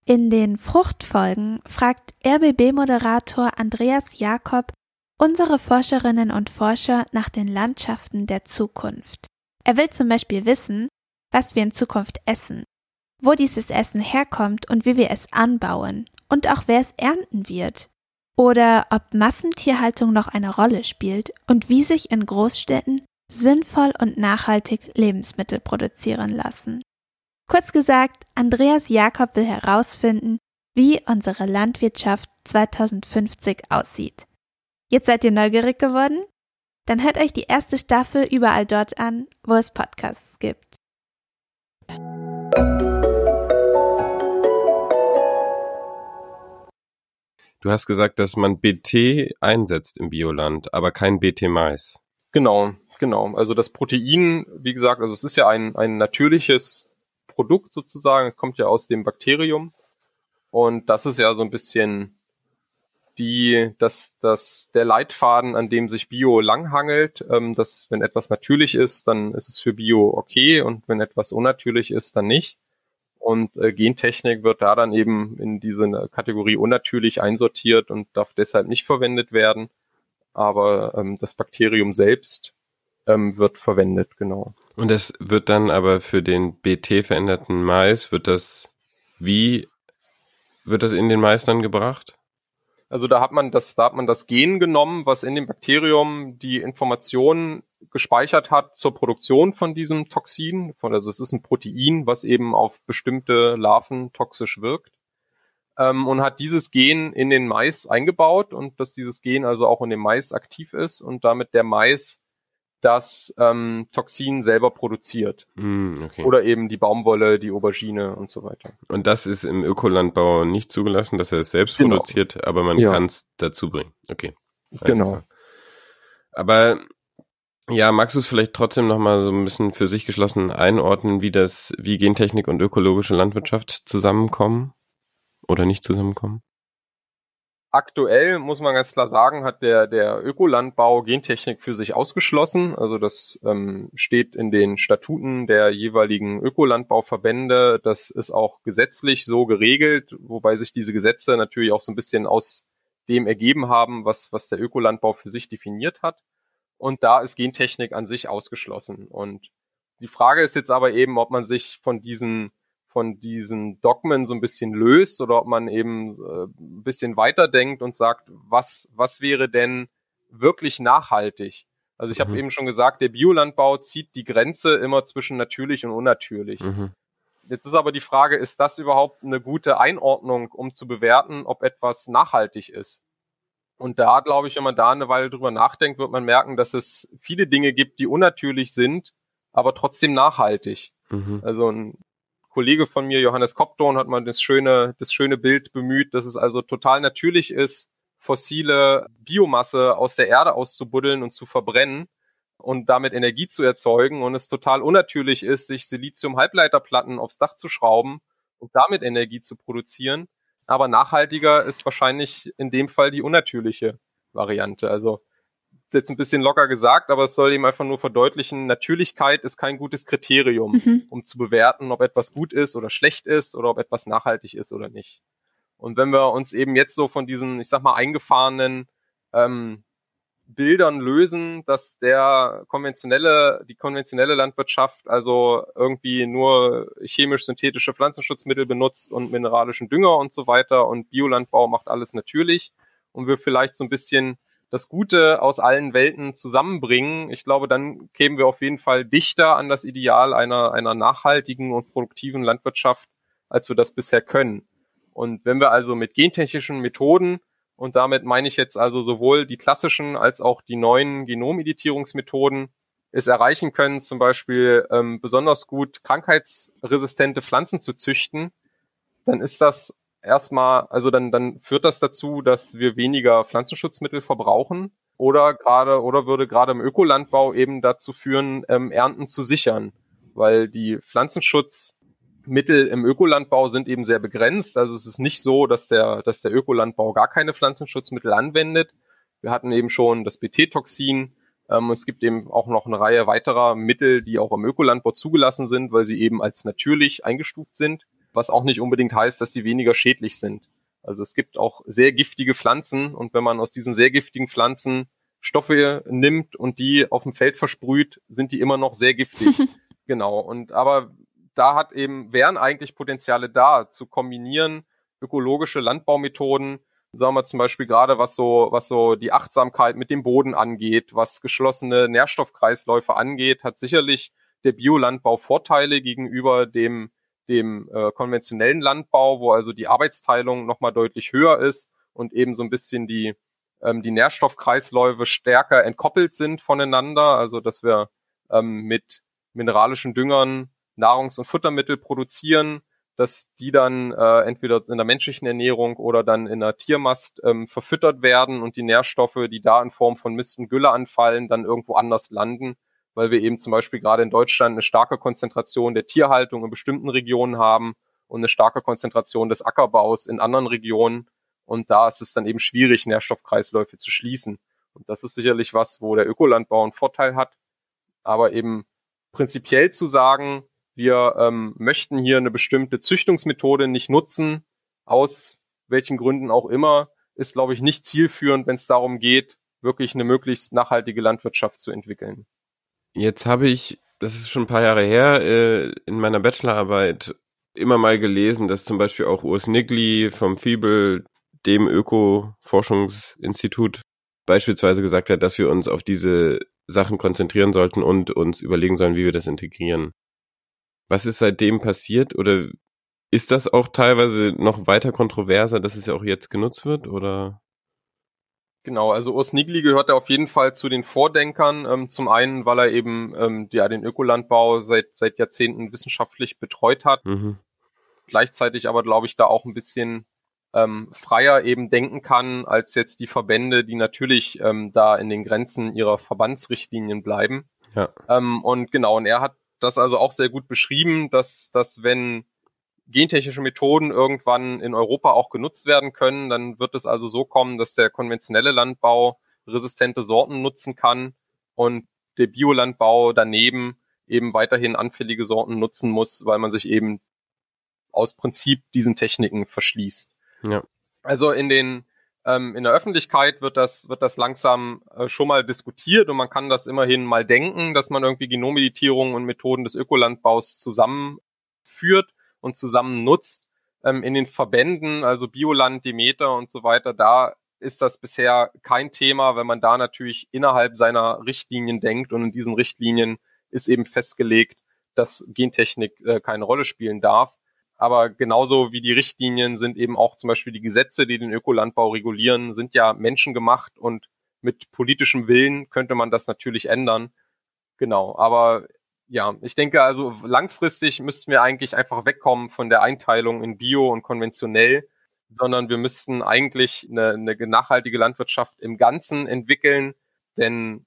In den Fruchtfolgen fragt RBB-Moderator Andreas Jakob unsere Forscherinnen und Forscher nach den Landschaften der Zukunft. Er will zum Beispiel wissen, was wir in Zukunft essen, wo dieses Essen herkommt und wie wir es anbauen und auch wer es ernten wird. Oder ob Massentierhaltung noch eine Rolle spielt und wie sich in Großstädten sinnvoll und nachhaltig Lebensmittel produzieren lassen. Kurz gesagt, Andreas Jakob will herausfinden, wie unsere Landwirtschaft 2050 aussieht. Jetzt seid ihr neugierig geworden? Dann hört euch die erste Staffel überall dort an, wo es Podcasts gibt. Du hast gesagt, dass man BT einsetzt im Bioland, aber kein BT-Mais. Genau, genau. Also das Protein, wie gesagt, also es ist ja ein, ein natürliches Produkt sozusagen. Es kommt ja aus dem Bakterium. Und das ist ja so ein bisschen die, das, das, der Leitfaden, an dem sich Bio langhangelt, ähm, dass wenn etwas natürlich ist, dann ist es für Bio okay und wenn etwas unnatürlich ist, dann nicht. Und äh, Gentechnik wird da dann eben in diese Kategorie unnatürlich einsortiert und darf deshalb nicht verwendet werden. Aber ähm, das Bakterium selbst ähm, wird verwendet, genau. Und das wird dann aber für den BT veränderten Mais, wird das wie wird das in den Mais dann gebracht? Also da hat man das, da hat man das Gen genommen, was in dem Bakterium die Informationen gespeichert hat zur Produktion von diesem Toxin. Also es ist ein Protein, was eben auf bestimmte Larven toxisch wirkt. Ähm, und hat dieses Gen in den Mais eingebaut und dass dieses Gen also auch in dem Mais aktiv ist und damit der Mais das ähm, Toxin selber produziert. Mm, okay. Oder eben die Baumwolle, die Aubergine und so weiter. Und das ist im Ökolandbau nicht zugelassen, dass er es selbst genau. produziert, aber man ja. kann es dazu bringen. Okay. genau. Klar. Aber ja, magst du es vielleicht trotzdem nochmal so ein bisschen für sich geschlossen einordnen, wie das, wie Gentechnik und ökologische Landwirtschaft zusammenkommen oder nicht zusammenkommen? Aktuell muss man ganz klar sagen, hat der, der Ökolandbau Gentechnik für sich ausgeschlossen. Also das ähm, steht in den Statuten der jeweiligen Ökolandbauverbände. Das ist auch gesetzlich so geregelt, wobei sich diese Gesetze natürlich auch so ein bisschen aus dem ergeben haben, was, was der Ökolandbau für sich definiert hat. Und da ist Gentechnik an sich ausgeschlossen. Und die Frage ist jetzt aber eben, ob man sich von diesen von diesen Dogmen so ein bisschen löst oder ob man eben äh, ein bisschen weiterdenkt und sagt, was, was wäre denn wirklich nachhaltig? Also ich mhm. habe eben schon gesagt, der Biolandbau zieht die Grenze immer zwischen natürlich und unnatürlich. Mhm. Jetzt ist aber die Frage, ist das überhaupt eine gute Einordnung, um zu bewerten, ob etwas nachhaltig ist? Und da, glaube ich, wenn man da eine Weile drüber nachdenkt, wird man merken, dass es viele Dinge gibt, die unnatürlich sind, aber trotzdem nachhaltig. Mhm. Also ein Kollege von mir, Johannes Kopton, hat mal das schöne, das schöne Bild bemüht, dass es also total natürlich ist, fossile Biomasse aus der Erde auszubuddeln und zu verbrennen und damit Energie zu erzeugen und es total unnatürlich ist, sich Silizium-Halbleiterplatten aufs Dach zu schrauben und damit Energie zu produzieren. Aber nachhaltiger ist wahrscheinlich in dem Fall die unnatürliche Variante. Also jetzt ein bisschen locker gesagt, aber es soll ihm einfach nur verdeutlichen, Natürlichkeit ist kein gutes Kriterium, mhm. um zu bewerten, ob etwas gut ist oder schlecht ist oder ob etwas nachhaltig ist oder nicht. Und wenn wir uns eben jetzt so von diesen, ich sag mal, eingefahrenen ähm, Bildern lösen, dass der konventionelle, die konventionelle Landwirtschaft also irgendwie nur chemisch-synthetische Pflanzenschutzmittel benutzt und mineralischen Dünger und so weiter und Biolandbau macht alles natürlich und wir vielleicht so ein bisschen das Gute aus allen Welten zusammenbringen, ich glaube, dann kämen wir auf jeden Fall dichter an das Ideal einer, einer nachhaltigen und produktiven Landwirtschaft, als wir das bisher können. Und wenn wir also mit gentechnischen Methoden, und damit meine ich jetzt also sowohl die klassischen als auch die neuen Genomeditierungsmethoden, es erreichen können, zum Beispiel ähm, besonders gut krankheitsresistente Pflanzen zu züchten, dann ist das erstmal, also dann, dann führt das dazu, dass wir weniger Pflanzenschutzmittel verbrauchen oder gerade oder würde gerade im Ökolandbau eben dazu führen, ähm, Ernten zu sichern, weil die Pflanzenschutzmittel im Ökolandbau sind eben sehr begrenzt. Also es ist nicht so, dass der, dass der Ökolandbau gar keine Pflanzenschutzmittel anwendet. Wir hatten eben schon das BT-Toxin. Ähm, es gibt eben auch noch eine Reihe weiterer Mittel, die auch im Ökolandbau zugelassen sind, weil sie eben als natürlich eingestuft sind was auch nicht unbedingt heißt, dass sie weniger schädlich sind. Also es gibt auch sehr giftige Pflanzen und wenn man aus diesen sehr giftigen Pflanzen Stoffe nimmt und die auf dem Feld versprüht, sind die immer noch sehr giftig. Genau. Und aber da hat eben, wären eigentlich Potenziale da, zu kombinieren, ökologische Landbaumethoden, sagen wir zum Beispiel gerade was so, was so die Achtsamkeit mit dem Boden angeht, was geschlossene Nährstoffkreisläufe angeht, hat sicherlich der Biolandbau Vorteile gegenüber dem, dem äh, konventionellen Landbau, wo also die Arbeitsteilung nochmal deutlich höher ist und eben so ein bisschen die, ähm, die Nährstoffkreisläufe stärker entkoppelt sind voneinander, also dass wir ähm, mit mineralischen Düngern Nahrungs- und Futtermittel produzieren, dass die dann äh, entweder in der menschlichen Ernährung oder dann in der Tiermast ähm, verfüttert werden und die Nährstoffe, die da in Form von Mist und Gülle anfallen, dann irgendwo anders landen, weil wir eben zum Beispiel gerade in Deutschland eine starke Konzentration der Tierhaltung in bestimmten Regionen haben und eine starke Konzentration des Ackerbaus in anderen Regionen. Und da ist es dann eben schwierig, Nährstoffkreisläufe zu schließen. Und das ist sicherlich was, wo der Ökolandbau einen Vorteil hat. Aber eben prinzipiell zu sagen, wir ähm, möchten hier eine bestimmte Züchtungsmethode nicht nutzen, aus welchen Gründen auch immer, ist, glaube ich, nicht zielführend, wenn es darum geht, wirklich eine möglichst nachhaltige Landwirtschaft zu entwickeln. Jetzt habe ich, das ist schon ein paar Jahre her, äh, in meiner Bachelorarbeit immer mal gelesen, dass zum Beispiel auch Urs Nigli vom FIBEL, dem Öko-Forschungsinstitut, beispielsweise gesagt hat, dass wir uns auf diese Sachen konzentrieren sollten und uns überlegen sollen, wie wir das integrieren. Was ist seitdem passiert oder ist das auch teilweise noch weiter kontroverser, dass es ja auch jetzt genutzt wird oder? Genau, also Urs Nigli gehört ja auf jeden Fall zu den Vordenkern. Ähm, zum einen, weil er eben ähm, ja, den Ökolandbau seit, seit Jahrzehnten wissenschaftlich betreut hat. Mhm. Gleichzeitig aber, glaube ich, da auch ein bisschen ähm, freier eben denken kann, als jetzt die Verbände, die natürlich ähm, da in den Grenzen ihrer Verbandsrichtlinien bleiben. Ja. Ähm, und genau, und er hat das also auch sehr gut beschrieben, dass, dass wenn gentechnische Methoden irgendwann in Europa auch genutzt werden können, dann wird es also so kommen, dass der konventionelle Landbau resistente Sorten nutzen kann und der Biolandbau daneben eben weiterhin anfällige Sorten nutzen muss, weil man sich eben aus Prinzip diesen Techniken verschließt. Ja. Also in den ähm, in der Öffentlichkeit wird das, wird das langsam äh, schon mal diskutiert und man kann das immerhin mal denken, dass man irgendwie Genommeditierung und Methoden des Ökolandbaus zusammenführt und zusammen nutzt. Ähm, in den Verbänden, also Bioland, Demeter und so weiter, da ist das bisher kein Thema, wenn man da natürlich innerhalb seiner Richtlinien denkt und in diesen Richtlinien ist eben festgelegt, dass Gentechnik äh, keine Rolle spielen darf. Aber genauso wie die Richtlinien sind eben auch zum Beispiel die Gesetze, die den Ökolandbau regulieren, sind ja menschengemacht und mit politischem Willen könnte man das natürlich ändern. Genau. Aber ja, ich denke also langfristig müssten wir eigentlich einfach wegkommen von der Einteilung in Bio und konventionell, sondern wir müssten eigentlich eine, eine nachhaltige Landwirtschaft im Ganzen entwickeln, denn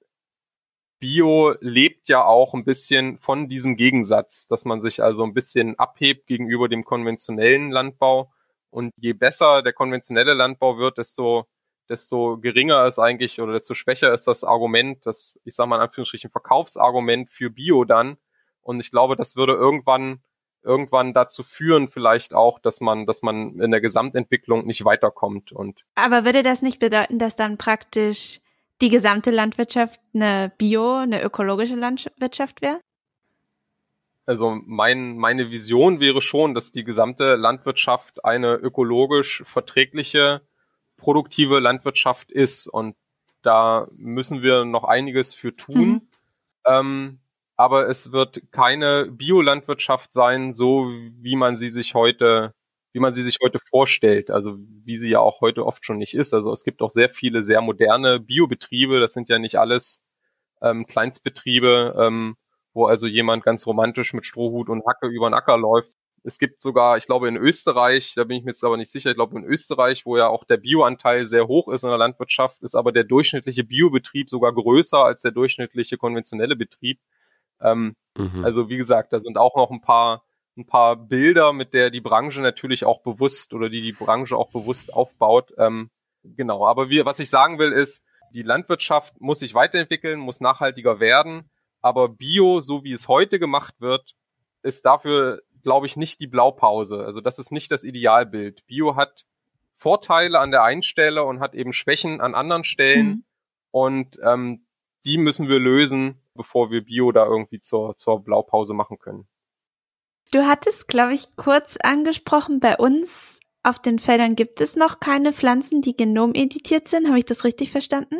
Bio lebt ja auch ein bisschen von diesem Gegensatz, dass man sich also ein bisschen abhebt gegenüber dem konventionellen Landbau. Und je besser der konventionelle Landbau wird, desto, desto geringer ist eigentlich oder desto schwächer ist das Argument, das, ich sage mal in Anführungsstrichen, Verkaufsargument für Bio dann. Und ich glaube, das würde irgendwann, irgendwann dazu führen, vielleicht auch, dass man, dass man in der Gesamtentwicklung nicht weiterkommt. Und Aber würde das nicht bedeuten, dass dann praktisch die gesamte Landwirtschaft eine Bio, eine ökologische Landwirtschaft wäre? Also mein, meine Vision wäre schon, dass die gesamte Landwirtschaft eine ökologisch verträgliche, produktive Landwirtschaft ist. Und da müssen wir noch einiges für tun. Mhm. Ähm, aber es wird keine Biolandwirtschaft sein, so wie man sie sich heute wie man sie sich heute vorstellt, also wie sie ja auch heute oft schon nicht ist. Also es gibt auch sehr viele sehr moderne Biobetriebe, das sind ja nicht alles ähm, Kleinstbetriebe, ähm, wo also jemand ganz romantisch mit Strohhut und Hacke über den Acker läuft. Es gibt sogar, ich glaube in Österreich, da bin ich mir jetzt aber nicht sicher, ich glaube in Österreich, wo ja auch der Bioanteil sehr hoch ist in der Landwirtschaft, ist aber der durchschnittliche Biobetrieb sogar größer als der durchschnittliche konventionelle Betrieb. Ähm, mhm. Also wie gesagt, da sind auch noch ein paar ein paar Bilder, mit der die Branche natürlich auch bewusst oder die die Branche auch bewusst aufbaut. Ähm, genau, aber wir, was ich sagen will, ist, die Landwirtschaft muss sich weiterentwickeln, muss nachhaltiger werden, aber Bio, so wie es heute gemacht wird, ist dafür, glaube ich, nicht die Blaupause. Also das ist nicht das Idealbild. Bio hat Vorteile an der einen Stelle und hat eben Schwächen an anderen Stellen mhm. und ähm, die müssen wir lösen bevor wir Bio da irgendwie zur, zur Blaupause machen können. Du hattest, glaube ich, kurz angesprochen, bei uns auf den Feldern gibt es noch keine Pflanzen, die genomeditiert sind. Habe ich das richtig verstanden?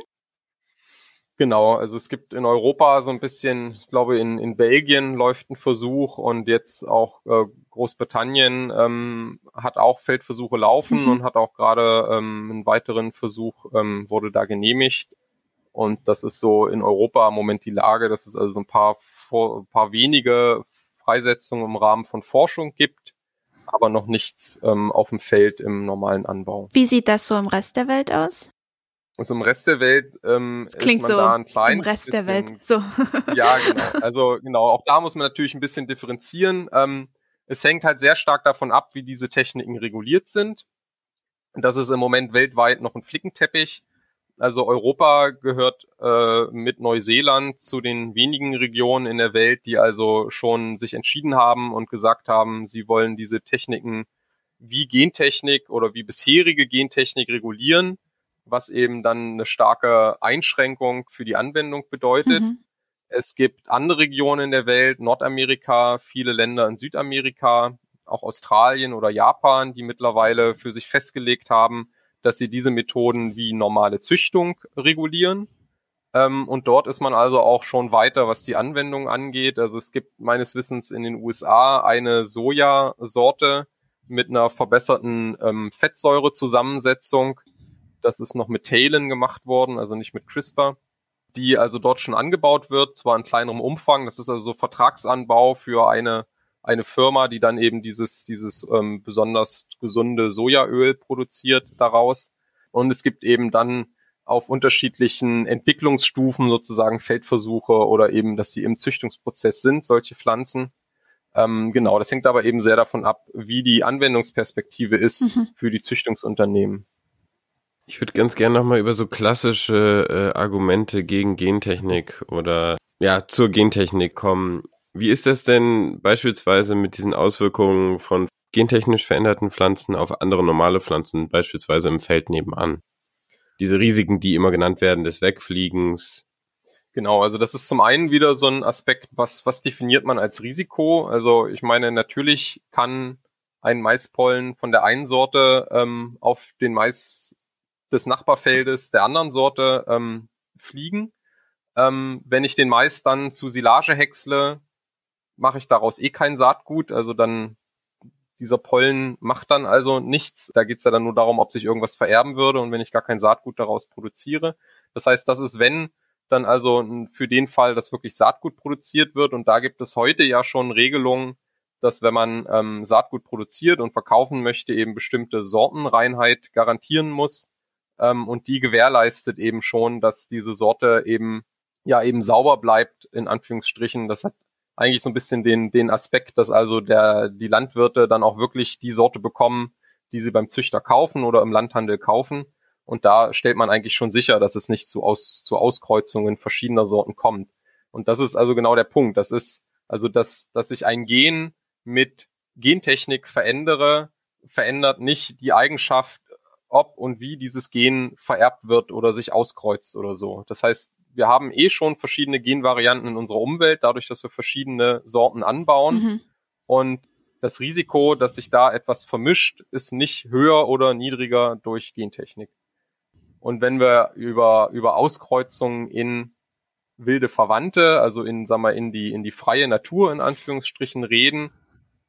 Genau, also es gibt in Europa so ein bisschen, ich glaube in, in Belgien läuft ein Versuch und jetzt auch äh, Großbritannien ähm, hat auch Feldversuche laufen mhm. und hat auch gerade ähm, einen weiteren Versuch ähm, wurde da genehmigt. Und das ist so in Europa im Moment die Lage, dass es also so ein paar, ein paar wenige Freisetzungen im Rahmen von Forschung gibt, aber noch nichts ähm, auf dem Feld im normalen Anbau. Wie sieht das so im Rest der Welt aus? Also im Rest der Welt ähm, das klingt ist man so da ein kleines im Rest bisschen, der Welt. So. ja, genau. Also genau, auch da muss man natürlich ein bisschen differenzieren. Ähm, es hängt halt sehr stark davon ab, wie diese Techniken reguliert sind. Und das ist im Moment weltweit noch ein Flickenteppich. Also Europa gehört äh, mit Neuseeland zu den wenigen Regionen in der Welt, die also schon sich entschieden haben und gesagt haben, sie wollen diese Techniken wie Gentechnik oder wie bisherige Gentechnik regulieren was eben dann eine starke Einschränkung für die Anwendung bedeutet. Mhm. Es gibt andere Regionen in der Welt, Nordamerika, viele Länder in Südamerika, auch Australien oder Japan, die mittlerweile für sich festgelegt haben, dass sie diese Methoden wie normale Züchtung regulieren. Ähm, und dort ist man also auch schon weiter, was die Anwendung angeht. Also es gibt meines Wissens in den USA eine Sojasorte mit einer verbesserten ähm, Fettsäurezusammensetzung, das ist noch mit Talen gemacht worden, also nicht mit CRISPR, die also dort schon angebaut wird, zwar in kleinerem Umfang. Das ist also so Vertragsanbau für eine eine Firma, die dann eben dieses dieses ähm, besonders gesunde Sojaöl produziert daraus. Und es gibt eben dann auf unterschiedlichen Entwicklungsstufen sozusagen Feldversuche oder eben, dass sie im Züchtungsprozess sind, solche Pflanzen. Ähm, genau, das hängt aber eben sehr davon ab, wie die Anwendungsperspektive ist mhm. für die Züchtungsunternehmen. Ich würde ganz gerne nochmal über so klassische äh, Argumente gegen Gentechnik oder ja, zur Gentechnik kommen. Wie ist das denn beispielsweise mit diesen Auswirkungen von gentechnisch veränderten Pflanzen auf andere normale Pflanzen, beispielsweise im Feld nebenan? Diese Risiken, die immer genannt werden, des Wegfliegens. Genau, also das ist zum einen wieder so ein Aspekt, was, was definiert man als Risiko? Also ich meine, natürlich kann ein Maispollen von der einen Sorte ähm, auf den Mais des Nachbarfeldes der anderen Sorte ähm, fliegen. Ähm, wenn ich den Mais dann zu Silage häcksle, mache ich daraus eh kein Saatgut. Also dann dieser Pollen macht dann also nichts. Da geht's ja dann nur darum, ob sich irgendwas vererben würde und wenn ich gar kein Saatgut daraus produziere. Das heißt, das ist, wenn dann also für den Fall, dass wirklich Saatgut produziert wird. Und da gibt es heute ja schon Regelungen, dass wenn man ähm, Saatgut produziert und verkaufen möchte, eben bestimmte Sortenreinheit garantieren muss ähm, und die gewährleistet eben schon, dass diese Sorte eben ja eben sauber bleibt in Anführungsstrichen. Das hat eigentlich so ein bisschen den den Aspekt, dass also der die Landwirte dann auch wirklich die Sorte bekommen, die sie beim Züchter kaufen oder im Landhandel kaufen. Und da stellt man eigentlich schon sicher, dass es nicht zu, Aus, zu Auskreuzungen verschiedener Sorten kommt. Und das ist also genau der Punkt. Das ist also, dass, dass sich ein Gen mit Gentechnik verändere, verändert nicht die Eigenschaft ob und wie dieses Gen vererbt wird oder sich auskreuzt oder so. Das heißt, wir haben eh schon verschiedene Genvarianten in unserer Umwelt, dadurch, dass wir verschiedene Sorten anbauen. Mhm. Und das Risiko, dass sich da etwas vermischt, ist nicht höher oder niedriger durch Gentechnik. Und wenn wir über, über Auskreuzungen in wilde Verwandte, also in, sag mal, in die, in die freie Natur in Anführungsstrichen reden,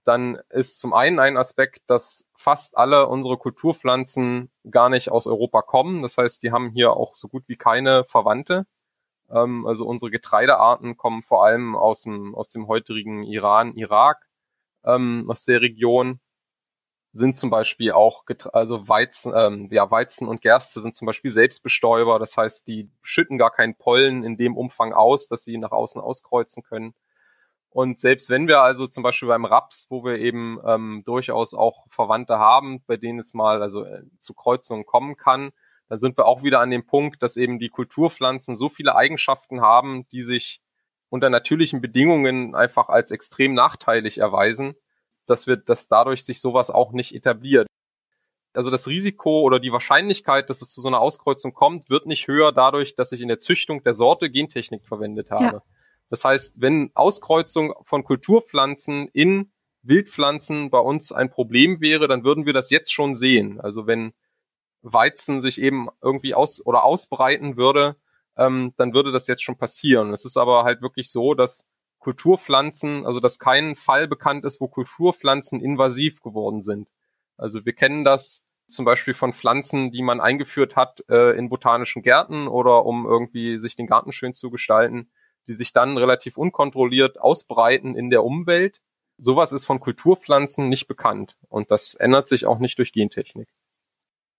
dann ist zum einen ein Aspekt, dass fast alle unsere Kulturpflanzen gar nicht aus Europa kommen. Das heißt, die haben hier auch so gut wie keine Verwandte. Ähm, also unsere Getreidearten kommen vor allem aus dem, aus dem heutigen Iran, Irak, ähm, aus der Region sind zum Beispiel auch, also Weizen, ähm, ja, Weizen und Gerste sind zum Beispiel Selbstbestäuber. Das heißt, die schütten gar keinen Pollen in dem Umfang aus, dass sie nach außen auskreuzen können. Und selbst wenn wir also zum Beispiel beim Raps, wo wir eben ähm, durchaus auch Verwandte haben, bei denen es mal also äh, zu Kreuzungen kommen kann, dann sind wir auch wieder an dem Punkt, dass eben die Kulturpflanzen so viele Eigenschaften haben, die sich unter natürlichen Bedingungen einfach als extrem nachteilig erweisen, dass wir, dass dadurch sich sowas auch nicht etabliert. Also das Risiko oder die Wahrscheinlichkeit, dass es zu so einer Auskreuzung kommt, wird nicht höher dadurch, dass ich in der Züchtung der Sorte Gentechnik verwendet habe. Ja Das heißt, wenn Auskreuzung von Kulturpflanzen in Wildpflanzen bei uns ein Problem wäre, dann würden wir das jetzt schon sehen. Also wenn Weizen sich eben irgendwie aus oder ausbreiten würde, ähm, dann würde das jetzt schon passieren. Es ist aber halt wirklich so, dass Kulturpflanzen, also dass kein Fall bekannt ist, wo Kulturpflanzen invasiv geworden sind. Also wir kennen das zum Beispiel von Pflanzen, die man eingeführt hat äh, in botanischen Gärten oder um irgendwie sich den Garten schön zu gestalten, die sich dann relativ unkontrolliert ausbreiten in der Umwelt. Sowas ist von Kulturpflanzen nicht bekannt und das ändert sich auch nicht durch Gentechnik.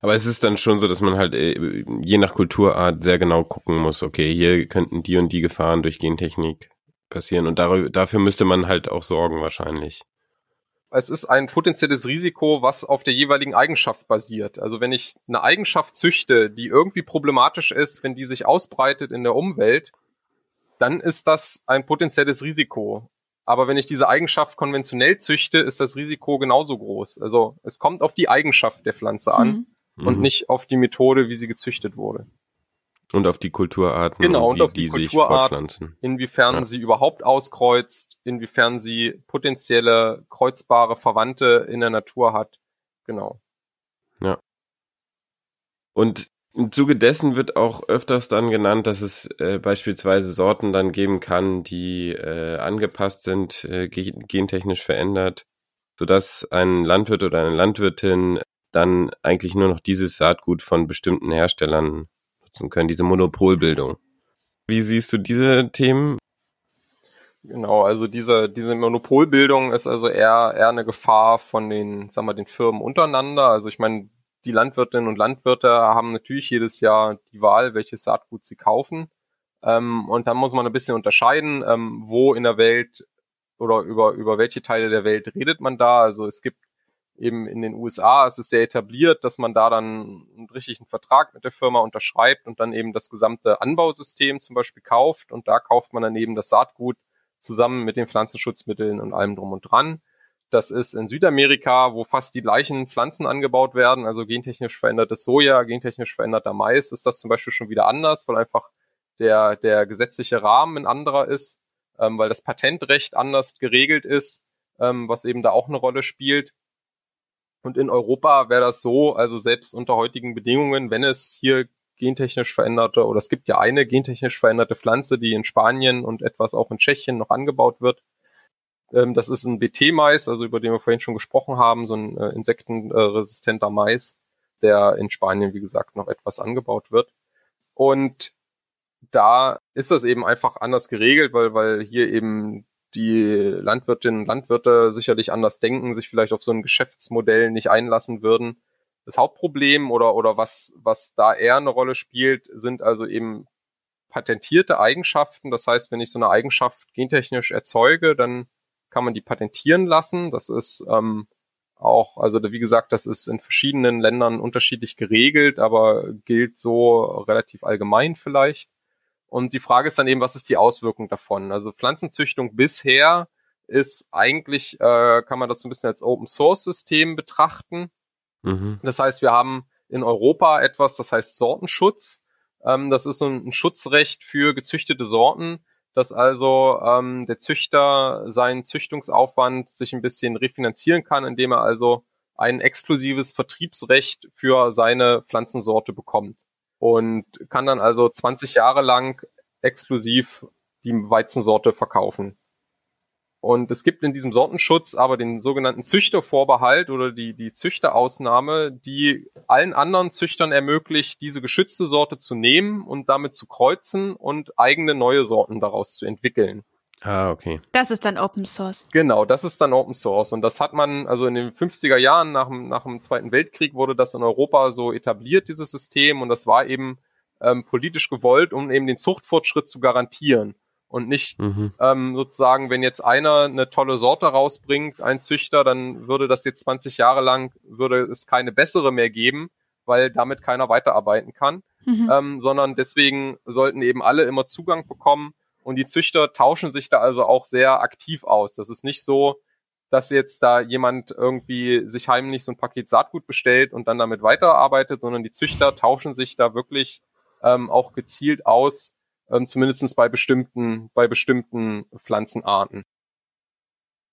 Aber es ist dann schon so, dass man halt äh, je nach Kulturart sehr genau gucken muss, okay, hier könnten die und die Gefahren durch Gentechnik passieren und dafür müsste man halt auch sorgen wahrscheinlich. Es ist ein potenzielles Risiko, was auf der jeweiligen Eigenschaft basiert. Also wenn ich eine Eigenschaft züchte, die irgendwie problematisch ist, wenn die sich ausbreitet in der Umwelt, dann ist das ein potenzielles Risiko. Aber wenn ich diese Eigenschaft konventionell züchte, ist das Risiko genauso groß. Also es kommt auf die Eigenschaft der Pflanze an. Mhm und mhm. nicht auf die Methode, wie sie gezüchtet wurde. Und auf die Kulturarten, genau, und, auf die, die Kulturart, inwiefern ja. sie überhaupt auskreuzt, inwiefern sie potenzielle kreuzbare Verwandte in der Natur hat. Genau. Ja. Und im Zuge dessen wird auch öfters dann genannt, dass es äh, beispielsweise Sorten dann geben kann, die äh, angepasst sind, äh, gentechnisch verändert, sodass ein Landwirt oder eine Landwirtin dann eigentlich nur noch dieses Saatgut von bestimmten Herstellern nutzen können, diese Monopolbildung. Wie siehst du diese Themen? Genau, also diese, diese Monopolbildung ist also eher, eher eine Gefahr von den, sagen wir, den Firmen untereinander. Also ich meine, die Landwirtinnen und Landwirte haben natürlich jedes Jahr die Wahl, welches Saatgut sie kaufen. Ähm, und da muss man ein bisschen unterscheiden, ähm, wo in der Welt oder über, über welche Teile der Welt redet man da. Also es gibt eben in den USA ist es sehr etabliert, dass man da dann einen richtigen Vertrag mit der Firma unterschreibt und dann eben das gesamte Anbausystem zum Beispiel kauft und da kauft man dann eben das Saatgut zusammen mit den Pflanzenschutzmitteln und allem drum und dran. Das ist in Südamerika, wo fast die gleichen Pflanzen angebaut werden, also gentechnisch verändertes Soja, gentechnisch veränderter Mais, ist das zum Beispiel schon wieder anders, weil einfach der, der gesetzliche Rahmen ein anderer ist, ähm, weil das Patentrecht anders geregelt ist, ähm, was eben da auch eine Rolle spielt. Und in Europa wäre das so, also selbst unter heutigen Bedingungen, wenn es hier gentechnisch veränderte, oder es gibt ja eine gentechnisch veränderte Pflanze, die in Spanien und etwas auch in Tschechien noch angebaut wird. Ähm, das ist ein BT-Mais, also über den wir vorhin schon gesprochen haben, so ein äh, insektenresistenter Mais, der in Spanien, wie gesagt, noch etwas angebaut wird. Und da ist das eben einfach anders geregelt, weil, weil hier eben die Landwirtinnen und Landwirte sicherlich anders denken, sich vielleicht auf so ein Geschäftsmodell nicht einlassen würden. Das Hauptproblem oder, oder was, was da eher eine Rolle spielt, sind also eben patentierte Eigenschaften. Das heißt, wenn ich so eine Eigenschaft gentechnisch erzeuge, dann kann man die patentieren lassen. Das ist ähm, auch, also wie gesagt, das ist in verschiedenen Ländern unterschiedlich geregelt, aber gilt so relativ allgemein vielleicht. Und die Frage ist dann eben, was ist die Auswirkung davon? Also Pflanzenzüchtung bisher ist eigentlich, äh, kann man das so ein bisschen als Open Source System betrachten. Mhm. Das heißt, wir haben in Europa etwas, das heißt Sortenschutz. Ähm, das ist so ein, ein, Schutzrecht für gezüchtete Sorten, dass also ähm, der Züchter seinen Züchtungsaufwand sich ein bisschen refinanzieren kann, indem er also ein exklusives Vertriebsrecht für seine Pflanzensorte bekommt und kann dann also 20 Jahre lang exklusiv die Weizensorte verkaufen. Und es gibt in diesem Sortenschutz aber den sogenannten Züchtervorbehalt oder die, die Züchterausnahme, die allen anderen Züchtern ermöglicht, diese geschützte Sorte zu nehmen und damit zu kreuzen und eigene neue Sorten daraus zu entwickeln. Ah, okay. Das ist dann Open Source. Genau, das ist dann Open Source. Und das hat man, also in den 50er Jahren nach dem, nach dem Zweiten Weltkrieg wurde das in Europa so etabliert, dieses System. Und das war eben ähm, politisch gewollt, um eben den Zuchtfortschritt zu garantieren. Und nicht mhm. ähm, sozusagen, wenn jetzt einer eine tolle Sorte rausbringt, ein Züchter, dann würde das jetzt 20 Jahre lang, würde es keine bessere mehr geben, weil damit keiner weiterarbeiten kann. Mhm. Ähm, sondern deswegen sollten eben alle immer Zugang bekommen und die Züchter tauschen sich da also auch sehr aktiv aus. Das ist nicht so, dass jetzt da jemand irgendwie sich heimlich so ein Paket Saatgut bestellt und dann damit weiterarbeitet, sondern die Züchter tauschen sich da wirklich ähm, auch gezielt aus, ähm, zumindest bei bestimmten, bei bestimmten Pflanzenarten.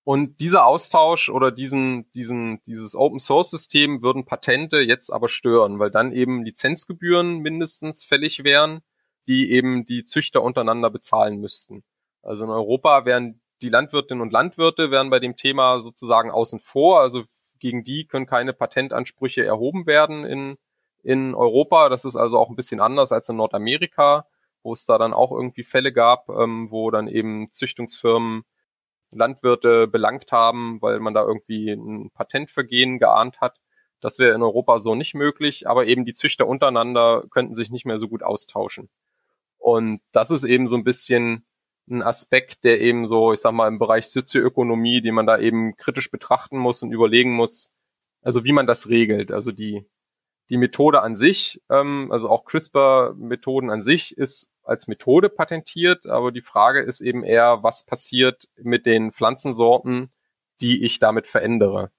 Und dieser Austausch oder diesen, diesen, dieses Open Source System würden Patente jetzt aber stören, weil dann eben Lizenzgebühren mindestens fällig wären, die eben die Züchter untereinander bezahlen müssten. Also in Europa wären die Landwirtinnen und Landwirte wären bei dem Thema sozusagen außen vor. Also gegen die können keine Patentansprüche erhoben werden in, in Europa. Das ist also auch ein bisschen anders als in Nordamerika, wo es da dann auch irgendwie Fälle gab, ähm, wo dann eben Züchtungsfirmen Landwirte belangt haben, weil man da irgendwie ein Patentvergehen geahnt hat. Das wäre in Europa so nicht möglich, aber eben die Züchter untereinander könnten sich nicht mehr so gut austauschen. Und das ist eben so ein bisschen ein Aspekt, der eben so, ich sag mal, im Bereich Sozioökonomie, den man da eben kritisch betrachten muss und überlegen muss, also wie man das regelt. Also die, die Methode an sich, ähm, also auch CRISPR-Methoden an sich, ist als Methode patentiert, aber die Frage ist eben eher, was passiert mit den Pflanzensorten, die ich damit verändere.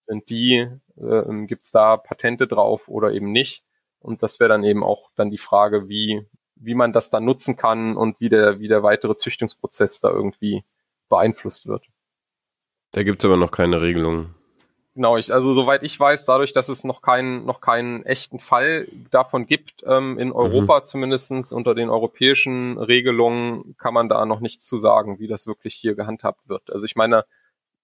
Sind die, äh, gibt es da Patente drauf oder eben nicht? Und das wäre dann eben auch dann die Frage, wie, wie man das dann nutzen kann und wie der, wie der weitere Züchtungsprozess da irgendwie beeinflusst wird. Da gibt's aber noch keine Regelung. Genau, ich, also soweit ich weiß, dadurch, dass es noch keinen noch keinen echten Fall davon gibt, ähm, in Europa mhm. zumindestens unter den europäischen Regelungen, kann man da noch nichts zu sagen, wie das wirklich hier gehandhabt wird. Also ich meine,